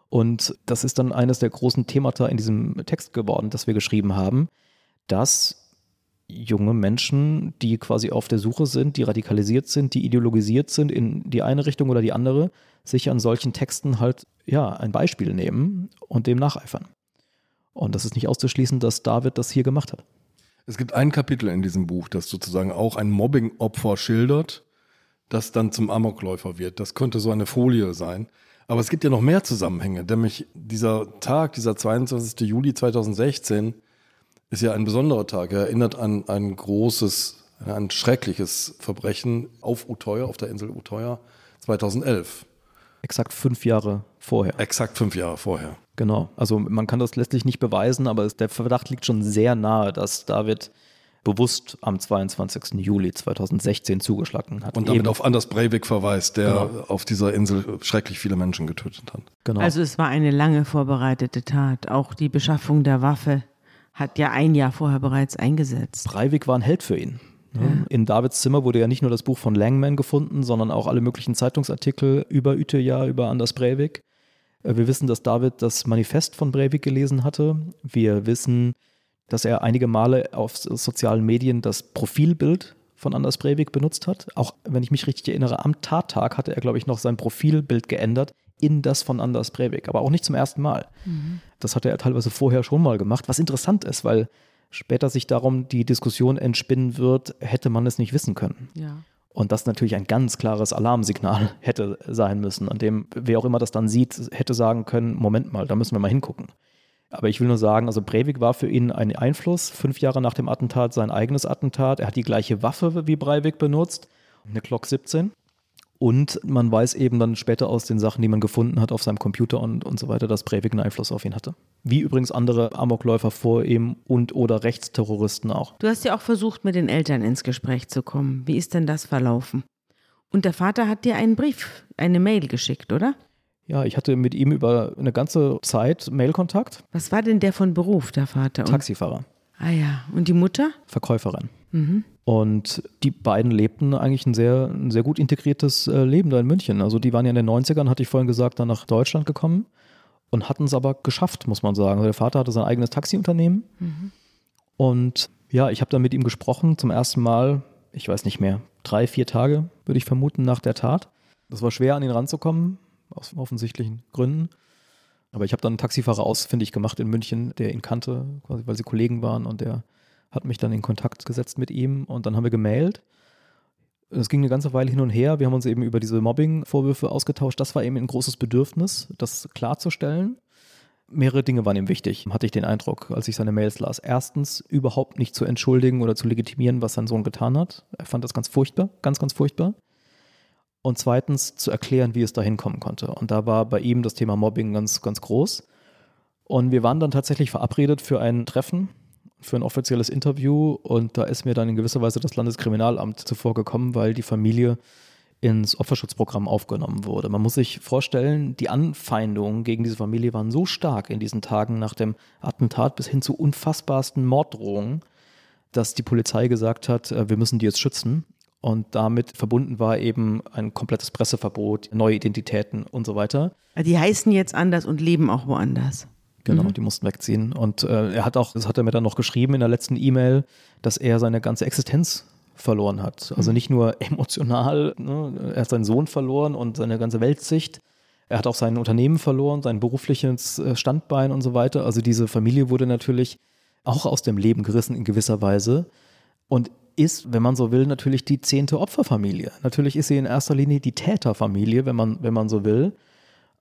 Und das ist dann eines der großen Themata in diesem Text geworden, das wir geschrieben haben, dass junge Menschen, die quasi auf der Suche sind, die radikalisiert sind, die ideologisiert sind in die eine Richtung oder die andere, sich an solchen Texten halt ja ein Beispiel nehmen und dem nacheifern. Und das ist nicht auszuschließen, dass David das hier gemacht hat. Es gibt ein Kapitel in diesem Buch, das sozusagen auch ein Mobbing-Opfer schildert, das dann zum Amokläufer wird. Das könnte so eine Folie sein. Aber es gibt ja noch mehr Zusammenhänge, nämlich dieser Tag, dieser 22. Juli 2016, ist ja ein besonderer Tag. Er erinnert an ein großes, ein schreckliches Verbrechen auf Utøya, auf der Insel Utøya 2011. Exakt fünf Jahre vorher. Exakt fünf Jahre vorher. Genau. Also man kann das letztlich nicht beweisen, aber der Verdacht liegt schon sehr nahe, dass David bewusst am 22. Juli 2016 zugeschlagen hat. Und damit Eben- auf Anders Breivik verweist, der Genau. auf dieser Insel schrecklich viele Menschen getötet hat. genau. Also es war eine lange vorbereitete Tat. Auch die Beschaffung der Waffe hat ja ein Jahr vorher bereits eingesetzt. Breivik war ein Held für ihn. Ne? In Davids Zimmer wurde ja nicht nur das Buch von Langman gefunden, sondern auch alle möglichen Zeitungsartikel über Utøya, über Anders Breivik. Äh, Wir wissen, dass David das Manifest von Breivik gelesen hatte. Wir wissen, dass er einige Male auf so- sozialen Medien das Profilbild von Anders Breivik benutzt hat. Auch wenn ich mich richtig erinnere, am Tattag hatte er, glaube ich, noch sein Profilbild geändert in das von Anders Breivik, aber auch nicht zum ersten Mal. Das hat er teilweise vorher schon mal gemacht, was interessant ist, weil später sich darum die Diskussion entspinnen wird, hätte man es nicht wissen können. Ja. Und das natürlich ein ganz klares Alarmsignal (laughs) hätte sein müssen, an dem wer auch immer das dann sieht, hätte sagen können, Moment mal, da müssen wir mal hingucken. Aber ich will nur sagen, also Breivik war für ihn ein Einfluss. Fünf Jahre nach dem Attentat sein eigenes Attentat. Er hat die gleiche Waffe wie Breivik benutzt, eine Glock 17. Und man weiß eben dann später aus den Sachen, die man gefunden hat auf seinem Computer und, und so weiter, dass Breivik einen Einfluss auf ihn hatte. Wie übrigens andere Amokläufer vor ihm und oder Rechtsterroristen auch. Du hast ja auch versucht, mit den Eltern ins Gespräch zu kommen. Wie ist denn das verlaufen? Und der Vater hat dir einen Brief, eine Mail geschickt, oder? Ja, ich hatte mit ihm über eine ganze Zeit Mailkontakt. Was war denn der von Beruf, der Vater? Taxifahrer, ah ja. Und die Mutter? Verkäuferin. Mhm. Und die beiden lebten eigentlich ein sehr, ein sehr gut integriertes äh, Leben da in München. Also die waren ja in den 90ern, hatte ich vorhin gesagt, dann nach Deutschland gekommen und hatten es aber geschafft, muss man sagen. Also der Vater hatte sein eigenes Taxiunternehmen. Und ja, ich habe dann mit ihm gesprochen zum ersten Mal, ich weiß nicht mehr, drei, vier Tage, würde ich vermuten, nach der Tat. Das war schwer, an ihn ranzukommen, aus offensichtlichen Gründen. Aber ich habe dann einen Taxifahrer ausfindig gemacht in München, der ihn kannte, quasi, weil sie Kollegen waren und der hat mich dann in Kontakt gesetzt mit ihm und dann haben wir gemailt. Es ging eine ganze Weile hin und her. Wir haben uns eben über diese Mobbing-Vorwürfe ausgetauscht. Das war eben ein großes Bedürfnis, das klarzustellen. Mehrere Dinge waren ihm wichtig, hatte ich den Eindruck, als ich seine Mails las. Erstens, überhaupt nicht zu entschuldigen oder zu legitimieren, was sein Sohn getan hat. Er fand das ganz furchtbar, ganz, ganz furchtbar. Und zweitens, zu erklären, wie es dahin kommen konnte. Und da war bei ihm das Thema Mobbing ganz, ganz groß. Und wir waren dann tatsächlich verabredet für ein Treffen, für ein offizielles Interview. Und da ist mir dann in gewisser Weise das Landeskriminalamt zuvor gekommen, weil die Familie ins Opferschutzprogramm aufgenommen wurde. Man muss sich vorstellen, die Anfeindungen gegen diese Familie waren so stark in diesen Tagen nach dem Attentat bis hin zu unfassbarsten Morddrohungen, dass die Polizei gesagt hat, äh, wir müssen die jetzt schützen. Und damit verbunden war eben ein komplettes Presseverbot, neue Identitäten und so weiter. Die heißen jetzt anders und leben auch woanders. Genau, die mussten wegziehen. Und äh, er hat auch, das hat er mir dann noch geschrieben in der letzten E-Mail, dass er seine ganze Existenz verloren hat. Also nicht nur (laughs) emotional, ne? er hat seinen Sohn verloren und seine ganze Weltsicht. Er hat auch sein Unternehmen verloren, sein berufliches äh, Standbein und so weiter. Also diese Familie wurde natürlich auch aus dem Leben gerissen in gewisser Weise und ist, wenn man so will, natürlich die zehnte Opferfamilie. Natürlich ist sie in erster Linie die Täterfamilie, wenn man, wenn man so will.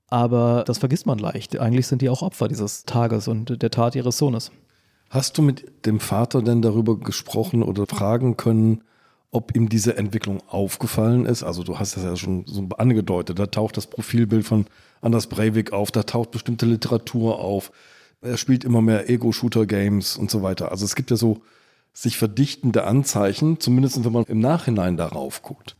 Aber das vergisst man leicht. Eigentlich sind die auch Opfer dieses Tages und der Tat ihres Sohnes. Hast du mit dem Vater denn darüber gesprochen oder fragen können, ob ihm diese Entwicklung aufgefallen ist? Also du hast das ja schon so angedeutet, da taucht das Profilbild von Anders Breivik auf, da taucht bestimmte Literatur auf, er spielt immer mehr Ego-Shooter-Games und so weiter. Also es gibt ja so sich verdichtende Anzeichen, zumindest wenn man im Nachhinein darauf guckt.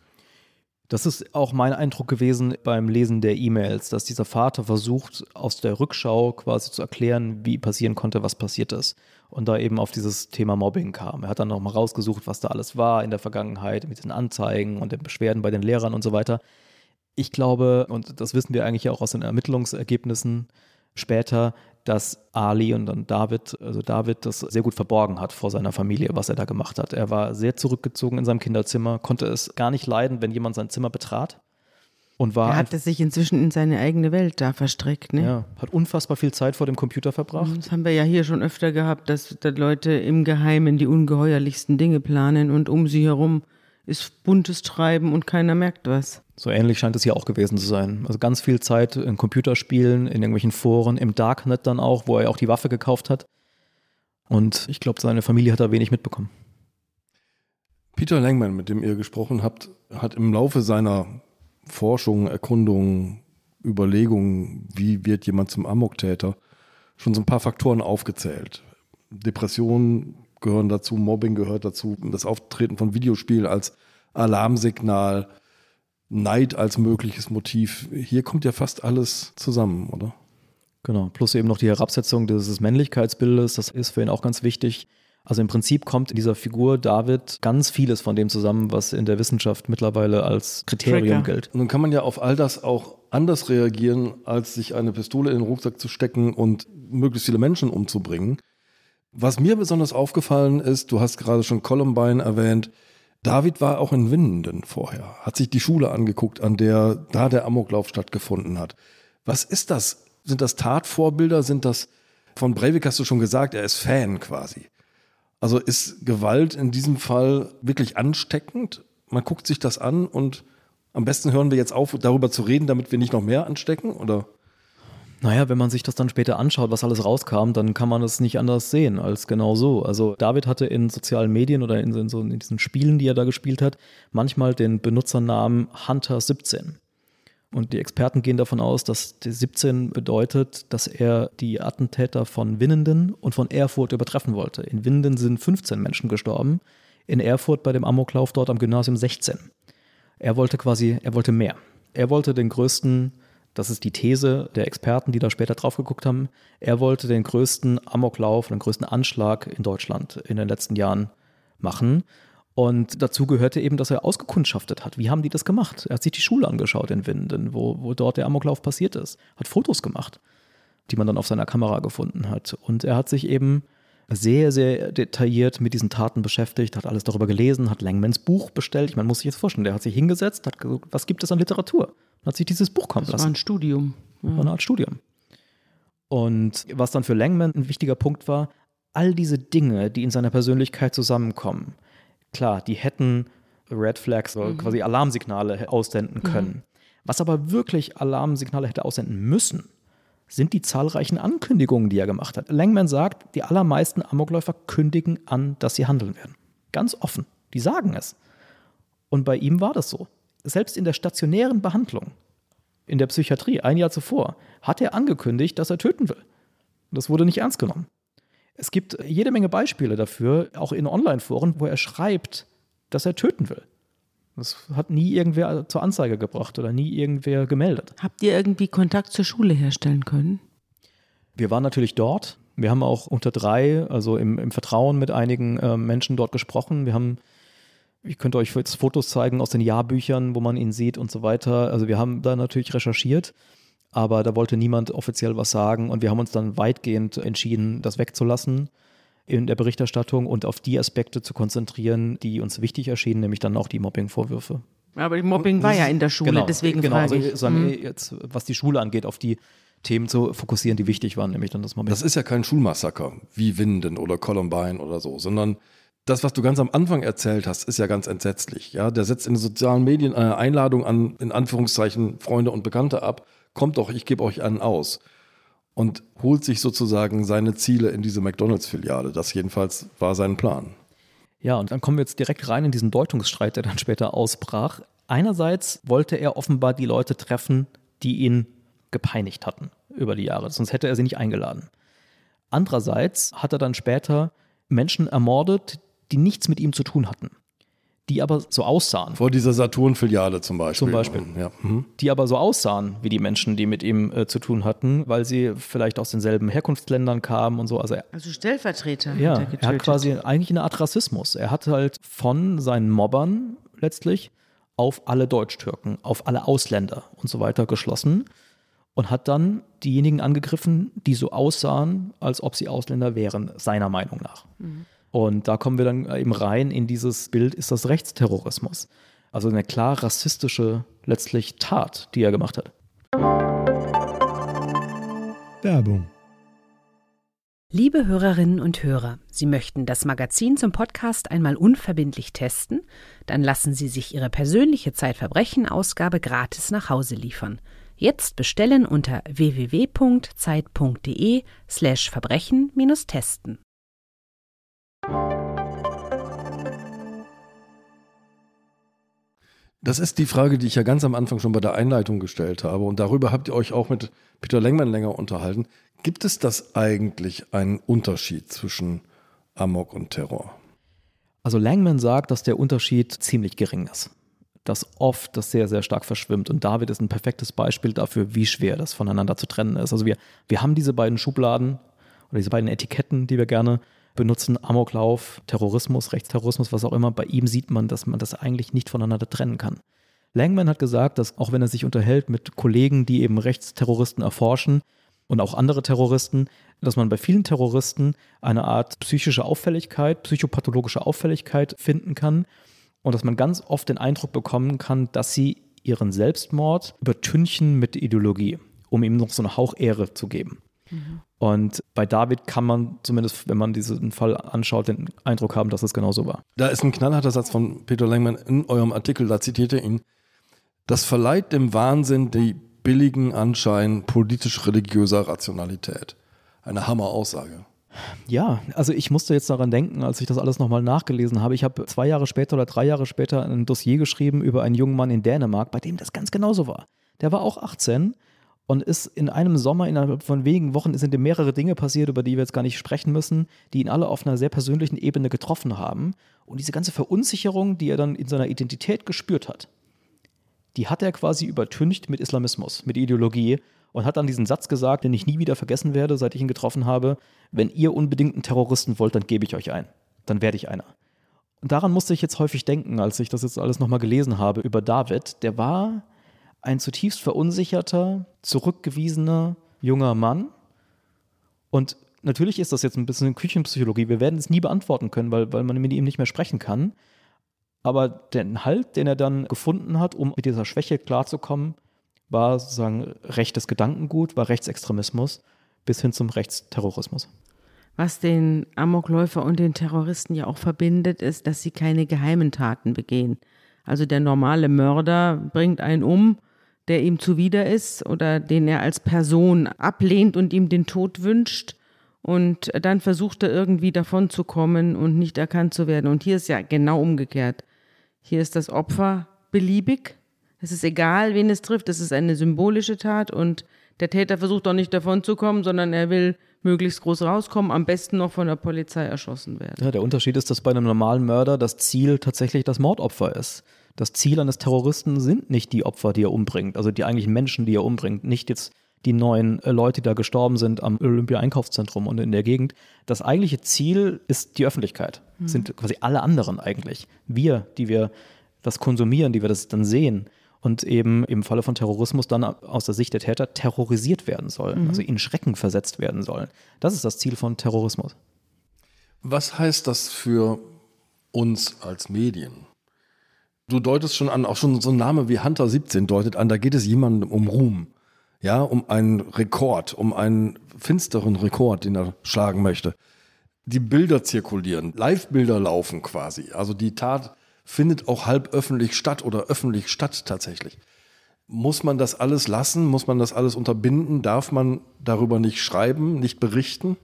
Das ist auch mein Eindruck gewesen beim Lesen der E-Mails, dass dieser Vater versucht, aus der Rückschau quasi zu erklären, wie passieren konnte, was passiert ist. Und da eben auf dieses Thema Mobbing kam. Er hat dann nochmal rausgesucht, was da alles war in der Vergangenheit mit den Anzeigen und den Beschwerden bei den Lehrern und so weiter. Ich glaube, und das wissen wir eigentlich auch aus den Ermittlungsergebnissen später, dass Ali und dann David, also David, das sehr gut verborgen hat vor seiner Familie, was er da gemacht hat. Er war sehr zurückgezogen in seinem Kinderzimmer, konnte es gar nicht leiden, wenn jemand sein Zimmer betrat. Und war Er hat sich inzwischen in seine eigene Welt da verstrickt, ne? ja, hat unfassbar viel Zeit vor dem Computer verbracht. Das haben wir ja hier schon öfter gehabt, dass, dass Leute im Geheimen die ungeheuerlichsten Dinge planen und um sie herum ist buntes Treiben und keiner merkt was. So ähnlich scheint es hier auch gewesen zu sein. Also ganz viel Zeit in Computerspielen, in irgendwelchen Foren, im Darknet dann auch, wo er auch die Waffe gekauft hat. Und ich glaube, seine Familie hat da wenig mitbekommen. Peter Langman, mit dem ihr gesprochen habt, hat im Laufe seiner Forschung, Erkundungen, Überlegungen, wie wird jemand zum Amoktäter, schon so ein paar Faktoren aufgezählt. Depressionen gehören dazu, Mobbing gehört dazu, das Auftreten von Videospielen als Alarmsignal, Neid als mögliches Motiv. Hier kommt ja fast alles zusammen, oder? Genau, plus eben noch die Herabsetzung dieses Männlichkeitsbildes, das ist für ihn auch ganz wichtig. Also im Prinzip kommt in dieser Figur David ganz vieles von dem zusammen, was in der Wissenschaft mittlerweile als Kriterium Tracker. gilt. Nun kann man ja auf all das auch anders reagieren, als sich eine Pistole in den Rucksack zu stecken und möglichst viele Menschen umzubringen. Was mir besonders aufgefallen ist, du hast gerade schon Columbine erwähnt, David war auch in Winnenden vorher, hat sich die Schule angeguckt, an der da der Amoklauf stattgefunden hat. Was ist das? Sind das Tatvorbilder? Sind das, von Breivik hast du schon gesagt, er ist Fan quasi. Also ist Gewalt in diesem Fall wirklich ansteckend? Man guckt sich das an und am besten hören wir jetzt auf, darüber zu reden, damit wir nicht noch mehr anstecken, oder? Naja, wenn man sich das dann später anschaut, was alles rauskam, dann kann man es nicht anders sehen als genau so. Also David hatte in sozialen Medien oder in, so, in diesen Spielen, die er da gespielt hat, manchmal den Benutzernamen Hunter17. Und die Experten gehen davon aus, dass die 17 bedeutet, dass er die Attentäter von Winnenden und von Erfurt übertreffen wollte. In Winnenden sind 15 Menschen gestorben, in Erfurt bei dem Amoklauf dort am Gymnasium 16. Er wollte quasi, er wollte mehr. Er wollte den größten das ist die These der Experten, die da später drauf geguckt haben. Er wollte den größten Amoklauf, den größten Anschlag in Deutschland in den letzten Jahren machen. Und dazu gehörte eben, dass er ausgekundschaftet hat. Wie haben die das gemacht? Er hat sich die Schule angeschaut in Winden, wo, wo dort der Amoklauf passiert ist, hat Fotos gemacht, die man dann auf seiner Kamera gefunden hat. Und er hat sich eben sehr, sehr detailliert mit diesen Taten beschäftigt, hat alles darüber gelesen, hat Langmans Buch bestellt. Ich meine, muss sich jetzt vorstellen, der hat sich hingesetzt, hat gesagt, was gibt es an Literatur? Und hat sich dieses Buch kommen das lassen. war ein Studium. Ja. War eine Art Studium. Und was dann für Langman ein wichtiger Punkt war, all diese Dinge, die in seiner Persönlichkeit zusammenkommen, klar, die hätten Red Flags, mhm. quasi Alarmsignale aussenden können. Mhm. Was aber wirklich Alarmsignale hätte aussenden müssen, sind die zahlreichen Ankündigungen, die er gemacht hat. Langman sagt, die allermeisten Amokläufer kündigen an, dass sie handeln werden. Ganz offen. Die sagen es. Und bei ihm war das so. Selbst in der stationären Behandlung, in der Psychiatrie, ein Jahr zuvor, hat er angekündigt, dass er töten will. Das wurde nicht ernst genommen. Es gibt jede Menge Beispiele dafür, auch in Online-Foren, wo er schreibt, dass er töten will. Das hat nie irgendwer zur Anzeige gebracht oder nie irgendwer gemeldet. Habt ihr irgendwie Kontakt zur Schule herstellen können? Wir waren natürlich dort. Wir haben auch unter drei, also im, im Vertrauen mit einigen äh, Menschen dort gesprochen. Wir haben, ich könnte euch jetzt Fotos zeigen aus den Jahrbüchern, wo man ihn sieht und so weiter. Also wir haben da natürlich recherchiert, aber da wollte niemand offiziell was sagen und wir haben uns dann weitgehend entschieden, das wegzulassen in der Berichterstattung und auf die Aspekte zu konzentrieren, die uns wichtig erschienen, nämlich dann auch die Mobbing-Vorwürfe. Aber die Mobbing war ja in der Schule, genau, deswegen genau, frage also, ich. Mhm. jetzt, was die Schule angeht, auf die Themen zu fokussieren, die wichtig waren, nämlich dann das Mobbing. Das ist ja kein Schulmassaker wie Winden oder Columbine oder so, sondern das, was du ganz am Anfang erzählt hast, ist ja ganz entsetzlich. Ja, der setzt in den sozialen Medien eine Einladung an, in Anführungszeichen, Freunde und Bekannte ab. Kommt doch, ich gebe euch einen aus. Und holt sich sozusagen seine Ziele in diese McDonalds-Filiale. Das jedenfalls war sein Plan. Ja, und dann kommen wir jetzt direkt rein in diesen Deutungsstreit, der dann später ausbrach. Einerseits wollte er offenbar die Leute treffen, die ihn gepeinigt hatten über die Jahre, sonst hätte er sie nicht eingeladen. Andererseits hat er dann später Menschen ermordet, die nichts mit ihm zu tun hatten, die aber so aussahen. Vor dieser Saturn-Filiale zum Beispiel. Zum Beispiel. Ja. Mhm. die aber so aussahen wie die Menschen, die mit ihm äh, zu tun hatten, weil sie vielleicht aus denselben Herkunftsländern kamen und so. Also er, Also Stellvertreter ja, hat er er hat quasi eigentlich eine Art Rassismus. Er hat halt von seinen Mobbern letztlich auf alle Deutschtürken, auf alle Ausländer und so weiter geschlossen und hat dann diejenigen angegriffen, die so aussahen, als ob sie Ausländer wären, seiner Meinung nach. Und da kommen wir dann eben rein in dieses Bild, ist das Rechtsterrorismus. Also eine klar rassistische letztlich Tat, die er gemacht hat. Werbung. Liebe Hörerinnen und Hörer, Sie möchten das Magazin zum Podcast einmal unverbindlich testen? Dann lassen Sie sich Ihre persönliche Zeitverbrechen-Ausgabe gratis nach Hause liefern. Jetzt bestellen unter www.zeit.de slash Verbrechen-testen. Das ist die Frage, die ich ja ganz am Anfang schon bei der Einleitung gestellt habe. Und darüber habt ihr euch auch mit Peter Lengmann länger unterhalten. Gibt es das eigentlich einen Unterschied zwischen Amok und Terror? Also Langman sagt, dass der Unterschied ziemlich gering ist. Dass oft das sehr, sehr stark verschwimmt. Und David ist ein perfektes Beispiel dafür, wie schwer das voneinander zu trennen ist. Also wir, wir haben diese beiden Schubladen oder diese beiden Etiketten, die wir gerne benutzen, Amoklauf, Terrorismus, Rechtsterrorismus, was auch immer. Bei ihm sieht man, dass man das eigentlich nicht voneinander trennen kann. Langman hat gesagt, dass auch wenn er sich unterhält mit Kollegen, die eben Rechtsterroristen erforschen und auch andere Terroristen, dass man bei vielen Terroristen eine Art psychische Auffälligkeit, psychopathologische Auffälligkeit finden kann und dass man ganz oft den Eindruck bekommen kann, dass sie ihren Selbstmord übertünchen mit Ideologie um ihm noch so eine Hauchehre zu geben. Mhm. Und bei David kann man zumindest, wenn man diesen Fall anschaut, den Eindruck haben, dass es genauso war. Da ist ein knallharter Satz von Peter Lengmann in eurem Artikel, da zitiert er ihn. Das verleiht dem Wahnsinn die billigen Anschein politisch-religiöser Rationalität. Eine Hammer-Aussage. Ja, also ich musste jetzt daran denken, als ich das alles nochmal nachgelesen habe. Ich habe zwei Jahre später oder drei Jahre später ein Dossier geschrieben über einen jungen Mann in Dänemark, bei dem das ganz genauso war. Der war auch 18 und ist in einem Sommer, innerhalb von wenigen Wochen, sind ihm mehrere Dinge passiert, über die wir jetzt gar nicht sprechen müssen, die ihn alle auf einer sehr persönlichen Ebene getroffen haben. Und diese ganze Verunsicherung, die er dann in seiner Identität gespürt hat, die hat er quasi übertüncht mit Islamismus, mit Ideologie und hat dann diesen Satz gesagt, den ich nie wieder vergessen werde, seit ich ihn getroffen habe, wenn ihr unbedingt einen Terroristen wollt, dann gebe ich euch ein. Dann werde ich einer. Und daran musste ich jetzt häufig denken, als ich das jetzt alles nochmal gelesen habe über David. Der war ein zutiefst verunsicherter, zurückgewiesener junger Mann. Und natürlich ist das jetzt ein bisschen Küchenpsychologie. Wir werden es nie beantworten können, weil, weil man mit ihm nicht mehr sprechen kann. Aber den Halt, den er dann gefunden hat, um mit dieser Schwäche klarzukommen, war sozusagen rechtes Gedankengut, war Rechtsextremismus bis hin zum Rechtsterrorismus. Was den Amokläufer und den Terroristen ja auch verbindet, ist, dass sie keine geheimen Taten begehen. Also der normale Mörder bringt einen um, der ihm zuwider ist oder den er als Person ablehnt und ihm den Tod wünscht. Und dann versucht er irgendwie davon zu kommen und nicht erkannt zu werden. Und hier ist ja genau umgekehrt. Hier ist das Opfer beliebig es ist egal, wen es trifft. Es ist eine symbolische Tat und der Täter versucht auch nicht davon zu kommen, sondern er will möglichst groß rauskommen, am besten noch von der Polizei erschossen werden. Ja, der Unterschied ist, dass bei einem normalen Mörder das Ziel tatsächlich das Mordopfer ist. Das Ziel eines Terroristen sind nicht die Opfer, die er umbringt, also die eigentlichen Menschen, die er umbringt, nicht jetzt die neun äh, Leute, die da gestorben sind am Olympia-Einkaufszentrum und in der Gegend. Das eigentliche Ziel ist die Öffentlichkeit, mhm. sind quasi alle anderen eigentlich. Wir, die wir das konsumieren, die wir das dann sehen und eben im Falle von Terrorismus dann aus der Sicht der Täter terrorisiert werden sollen, mhm. also in Schrecken versetzt werden sollen. Das ist das Ziel von Terrorismus. Was heißt das für uns als Medien? Du deutest schon an, auch schon so ein Name wie Hunter 17 deutet an, da geht es jemandem um Ruhm. Ja, um einen Rekord, um einen finsteren Rekord, den er schlagen möchte. Die Bilder zirkulieren, Live-Bilder laufen quasi. Also die Tat findet auch halb öffentlich statt oder öffentlich statt tatsächlich. Muss man das alles lassen? Muss man das alles unterbinden? Darf man darüber nicht schreiben, nicht berichten?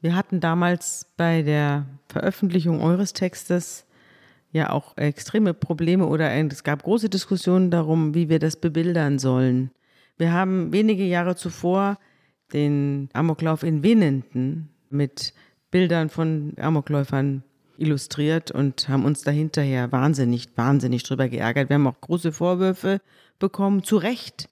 Wir hatten damals bei der Veröffentlichung eures Textes ja auch extreme Probleme oder es gab große Diskussionen darum, wie wir das bebildern sollen. Wir haben wenige Jahre zuvor den Amoklauf in Winnenden mit Bildern von Amokläufern illustriert und haben uns dahinterher wahnsinnig, wahnsinnig drüber geärgert. Wir haben auch große Vorwürfe bekommen, zu Recht,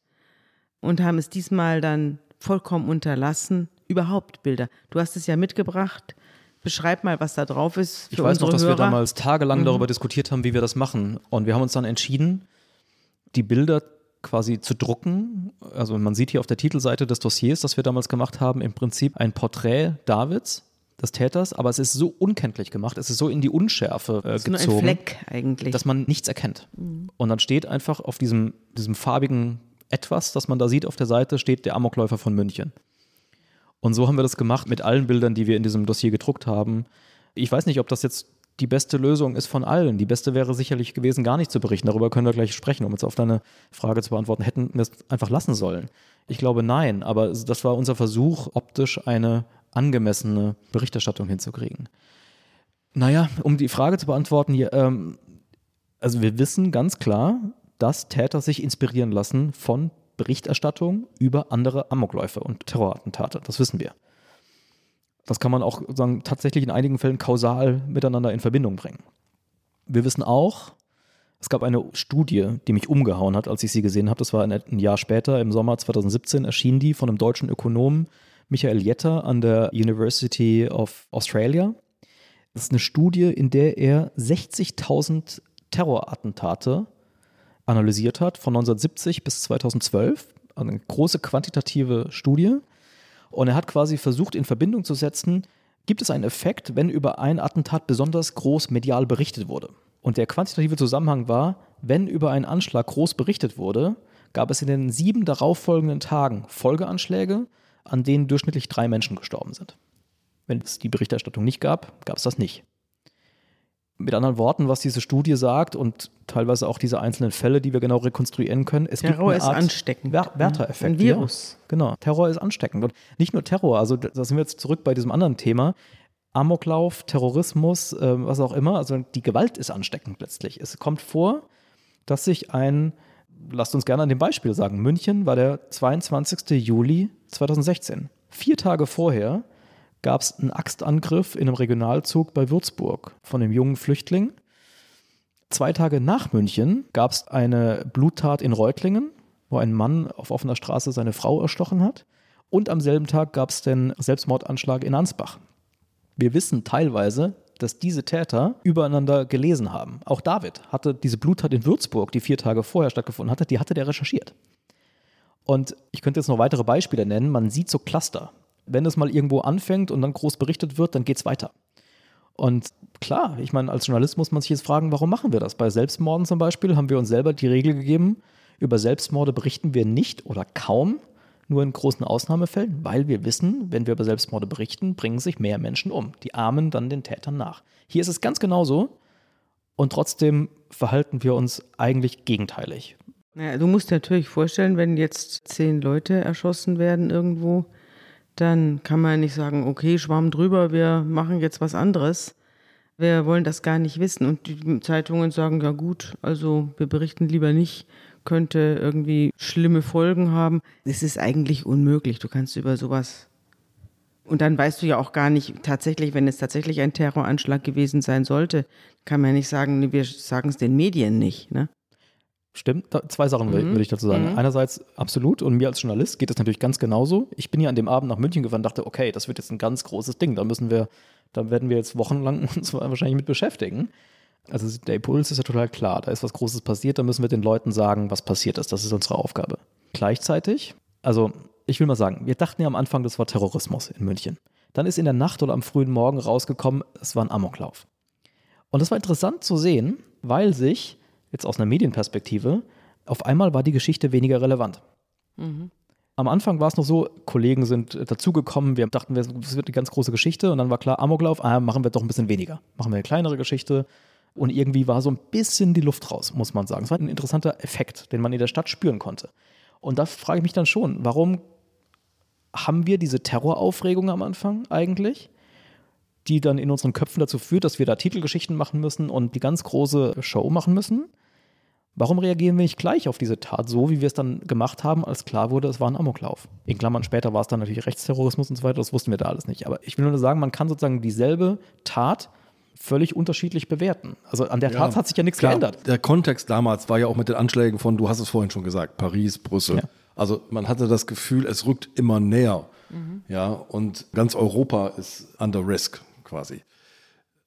und haben es diesmal dann vollkommen unterlassen. Überhaupt Bilder. Du hast es ja mitgebracht. Beschreib mal, was da drauf ist. Für ich weiß noch, dass Hörer. wir damals tagelang mhm. darüber diskutiert haben, wie wir das machen. Und wir haben uns dann entschieden, die Bilder quasi zu drucken. Also man sieht hier auf der Titelseite des Dossiers, das wir damals gemacht haben, im Prinzip ein Porträt Davids des Täters, aber es ist so unkenntlich gemacht, es ist so in die Unschärfe äh, gezogen, nur ein Fleck eigentlich. dass man nichts erkennt. Mhm. Und dann steht einfach auf diesem, diesem farbigen Etwas, das man da sieht auf der Seite, steht der Amokläufer von München. Und so haben wir das gemacht mit allen Bildern, die wir in diesem Dossier gedruckt haben. Ich weiß nicht, ob das jetzt die beste Lösung ist von allen. Die beste wäre sicherlich gewesen, gar nicht zu berichten. Darüber können wir gleich sprechen, um jetzt auf deine Frage zu beantworten. Hätten wir es einfach lassen sollen? Ich glaube nein, aber das war unser Versuch, optisch eine angemessene Berichterstattung hinzukriegen. Naja, um die Frage zu beantworten, hier, ähm, also wir wissen ganz klar, dass Täter sich inspirieren lassen von Berichterstattung über andere Amokläufe und Terrorattentate. Das wissen wir. Das kann man auch sagen, tatsächlich in einigen Fällen kausal miteinander in Verbindung bringen. Wir wissen auch, es gab eine Studie, die mich umgehauen hat, als ich sie gesehen habe. Das war ein Jahr später, im Sommer 2017, erschien die von einem deutschen Ökonomen, Michael Jetter an der University of Australia. Das ist eine Studie, in der er 60.000 Terrorattentate analysiert hat, von 1970 bis 2012. Eine große quantitative Studie. Und er hat quasi versucht, in Verbindung zu setzen, gibt es einen Effekt, wenn über ein Attentat besonders groß medial berichtet wurde. Und der quantitative Zusammenhang war, wenn über einen Anschlag groß berichtet wurde, gab es in den sieben darauffolgenden Tagen Folgeanschläge, an denen durchschnittlich drei Menschen gestorben sind. Wenn es die Berichterstattung nicht gab, gab es das nicht. Mit anderen Worten, was diese Studie sagt und teilweise auch diese einzelnen Fälle, die wir genau rekonstruieren können, es Terror gibt ist eine Art ansteckend. Wer Werter-Effekt. Ein Virus. Ja, genau, Terror ist ansteckend. Und nicht nur Terror, also da sind wir jetzt zurück bei diesem anderen Thema. Amoklauf, Terrorismus, äh, was auch immer, also die Gewalt ist ansteckend letztlich. Es kommt vor, dass sich ein, lasst uns gerne an dem Beispiel sagen, München war der 22. Juli 2016. Vier Tage vorher gab es einen Axtangriff in einem Regionalzug bei Würzburg von einem jungen Flüchtling. Zwei Tage nach München gab es eine Bluttat in Reutlingen, wo ein Mann auf offener Straße seine Frau erstochen hat. Und am selben Tag gab es den Selbstmordanschlag in Ansbach. Wir wissen teilweise, dass diese Täter übereinander gelesen haben. Auch David hatte diese Bluttat in Würzburg, die vier Tage vorher stattgefunden hatte, die hatte der recherchiert. Und ich könnte jetzt noch weitere Beispiele nennen. Man sieht so Cluster wenn es mal irgendwo anfängt und dann groß berichtet wird, dann geht es weiter. Und klar, ich meine, als Journalist muss man sich jetzt fragen, warum machen wir das? Bei Selbstmorden zum Beispiel haben wir uns selber die Regel gegeben, über Selbstmorde berichten wir nicht oder kaum, nur in großen Ausnahmefällen, weil wir wissen, wenn wir über Selbstmorde berichten, bringen sich mehr Menschen um. Die Armen dann den Tätern nach. Hier ist es ganz genauso und trotzdem verhalten wir uns eigentlich gegenteilig. Naja, du musst dir natürlich vorstellen, wenn jetzt zehn Leute erschossen werden irgendwo, dann kann man nicht sagen, okay, Schwamm drüber, wir machen jetzt was anderes. Wir wollen das gar nicht wissen. Und die Zeitungen sagen, ja gut, also wir berichten lieber nicht, könnte irgendwie schlimme Folgen haben. Es ist eigentlich unmöglich. Du kannst über sowas. Und dann weißt du ja auch gar nicht, tatsächlich, wenn es tatsächlich ein Terroranschlag gewesen sein sollte, kann man ja nicht sagen, wir sagen es den Medien nicht. Ne? Stimmt, zwei Sachen mhm. würde ich dazu sagen. Mhm. Einerseits absolut und mir als Journalist geht es natürlich ganz genauso. Ich bin ja an dem Abend nach München gefahren und dachte, okay, das wird jetzt ein ganz großes Ding. Da müssen wir, da werden wir jetzt wochenlang (laughs) uns wahrscheinlich mit beschäftigen. Also der Impuls ist ja total klar. Da ist was Großes passiert, da müssen wir den Leuten sagen, was passiert ist. Das ist unsere Aufgabe. Gleichzeitig, also ich will mal sagen, wir dachten ja am Anfang, das war Terrorismus in München. Dann ist in der Nacht oder am frühen Morgen rausgekommen, es war ein Amoklauf. Und das war interessant zu sehen, weil sich jetzt aus einer Medienperspektive, auf einmal war die Geschichte weniger relevant. Mhm. Am Anfang war es noch so, Kollegen sind dazugekommen, wir dachten, es wird eine ganz große Geschichte und dann war klar, Amoklauf, ah, machen wir doch ein bisschen weniger. Machen wir eine kleinere Geschichte und irgendwie war so ein bisschen die Luft raus, muss man sagen. Es war ein interessanter Effekt, den man in der Stadt spüren konnte. Und da frage ich mich dann schon, warum haben wir diese Terroraufregung am Anfang eigentlich? die dann in unseren Köpfen dazu führt, dass wir da Titelgeschichten machen müssen und die ganz große Show machen müssen. Warum reagieren wir nicht gleich auf diese Tat so, wie wir es dann gemacht haben, als klar wurde, es war ein Amoklauf? In Klammern später war es dann natürlich Rechtsterrorismus und so weiter, das wussten wir da alles nicht. Aber ich will nur sagen, man kann sozusagen dieselbe Tat völlig unterschiedlich bewerten. Also an der ja, Tat hat sich ja nichts klar, geändert. Der Kontext damals war ja auch mit den Anschlägen von, du hast es vorhin schon gesagt, Paris, Brüssel. Ja. Also man hatte das Gefühl, es rückt immer näher. Mhm. Ja, und ganz Europa ist under risk quasi.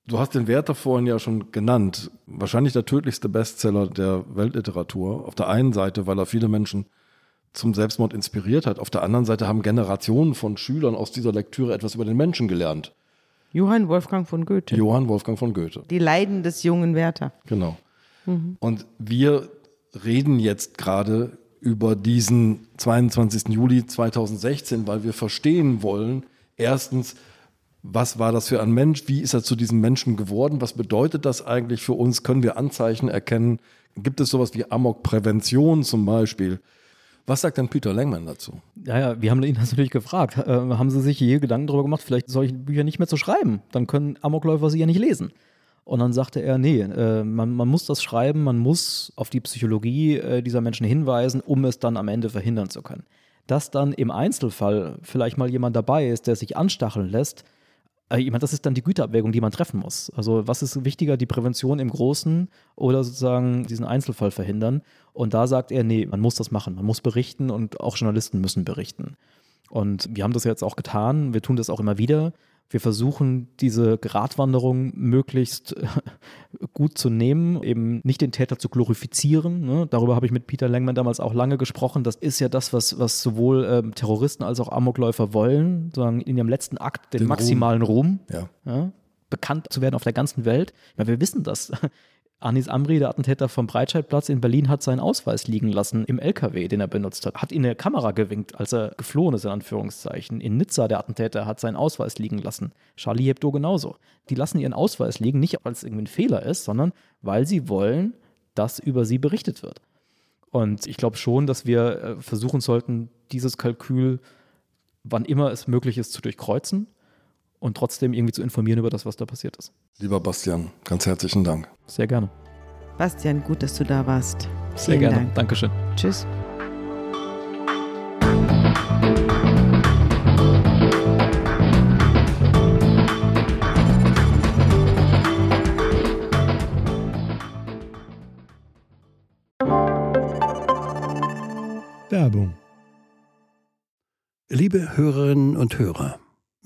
Du hast den Werther vorhin ja schon genannt. Wahrscheinlich der tödlichste Bestseller der Weltliteratur. Auf der einen Seite, weil er viele Menschen zum Selbstmord inspiriert hat. Auf der anderen Seite haben Generationen von Schülern aus dieser Lektüre etwas über den Menschen gelernt. Johann Wolfgang von Goethe. Johann Wolfgang von Goethe. Die Leiden des jungen Werther. Genau. Mhm. Und wir reden jetzt gerade über diesen 22. Juli 2016, weil wir verstehen wollen, erstens, was war das für ein Mensch? Wie ist er zu diesem Menschen geworden? Was bedeutet das eigentlich für uns? Können wir Anzeichen erkennen? Gibt es sowas wie Amokprävention zum Beispiel? Was sagt denn Peter Langman dazu? Ja, ja, wir haben ihn (laughs) natürlich gefragt. Äh, haben Sie sich je Gedanken darüber gemacht, vielleicht solche Bücher nicht mehr zu schreiben? Dann können Amokläufer sie ja nicht lesen. Und dann sagte er, nee, äh, man, man, muss das schreiben, man muss auf die Psychologie äh, dieser Menschen hinweisen, um es dann am Ende verhindern zu können. Dass dann im Einzelfall vielleicht mal jemand dabei ist, der sich anstacheln lässt, ich meine, das ist dann die Güterabwägung, die man treffen muss. Also was ist wichtiger, die Prävention im Großen oder sozusagen diesen Einzelfall verhindern? Und da sagt er, nee, man muss das machen, man muss berichten und auch Journalisten müssen berichten. Und wir haben das jetzt auch getan, wir tun das auch immer wieder. Wir versuchen, diese Gratwanderung möglichst gut zu nehmen, eben nicht den Täter zu glorifizieren. Ne? Darüber habe ich mit Peter Langman damals auch lange gesprochen. Das ist ja das, was, was sowohl ähm, Terroristen als auch Amokläufer wollen, sozusagen in ihrem letzten Akt den, den maximalen Ruhm, Ruhm ja. Ja, bekannt zu werden auf der ganzen Welt. Ja, wir wissen das. Anis Amri, der Attentäter vom Breitscheidplatz in Berlin, hat seinen Ausweis liegen lassen im LKW, den er benutzt hat. Hat in der Kamera gewinkt, als er geflohen ist, in Anführungszeichen. In Nizza, der Attentäter, hat seinen Ausweis liegen lassen. Charlie Hebdo genauso. Die lassen ihren Ausweis liegen, nicht weil es irgendwie ein Fehler ist, sondern weil sie wollen, dass über sie berichtet wird. Und ich glaube schon, dass wir äh, versuchen sollten, dieses Kalkül, wann immer es möglich ist, zu durchkreuzen und trotzdem irgendwie zu informieren über das, was da passiert ist. Lieber Bastian, ganz herzlichen Dank. Sehr gerne. Bastian, gut, dass du da warst. Sehr Vielen gerne. Dank. Dankeschön. Tschüss. Werbung. Liebe Hörerinnen und Hörer,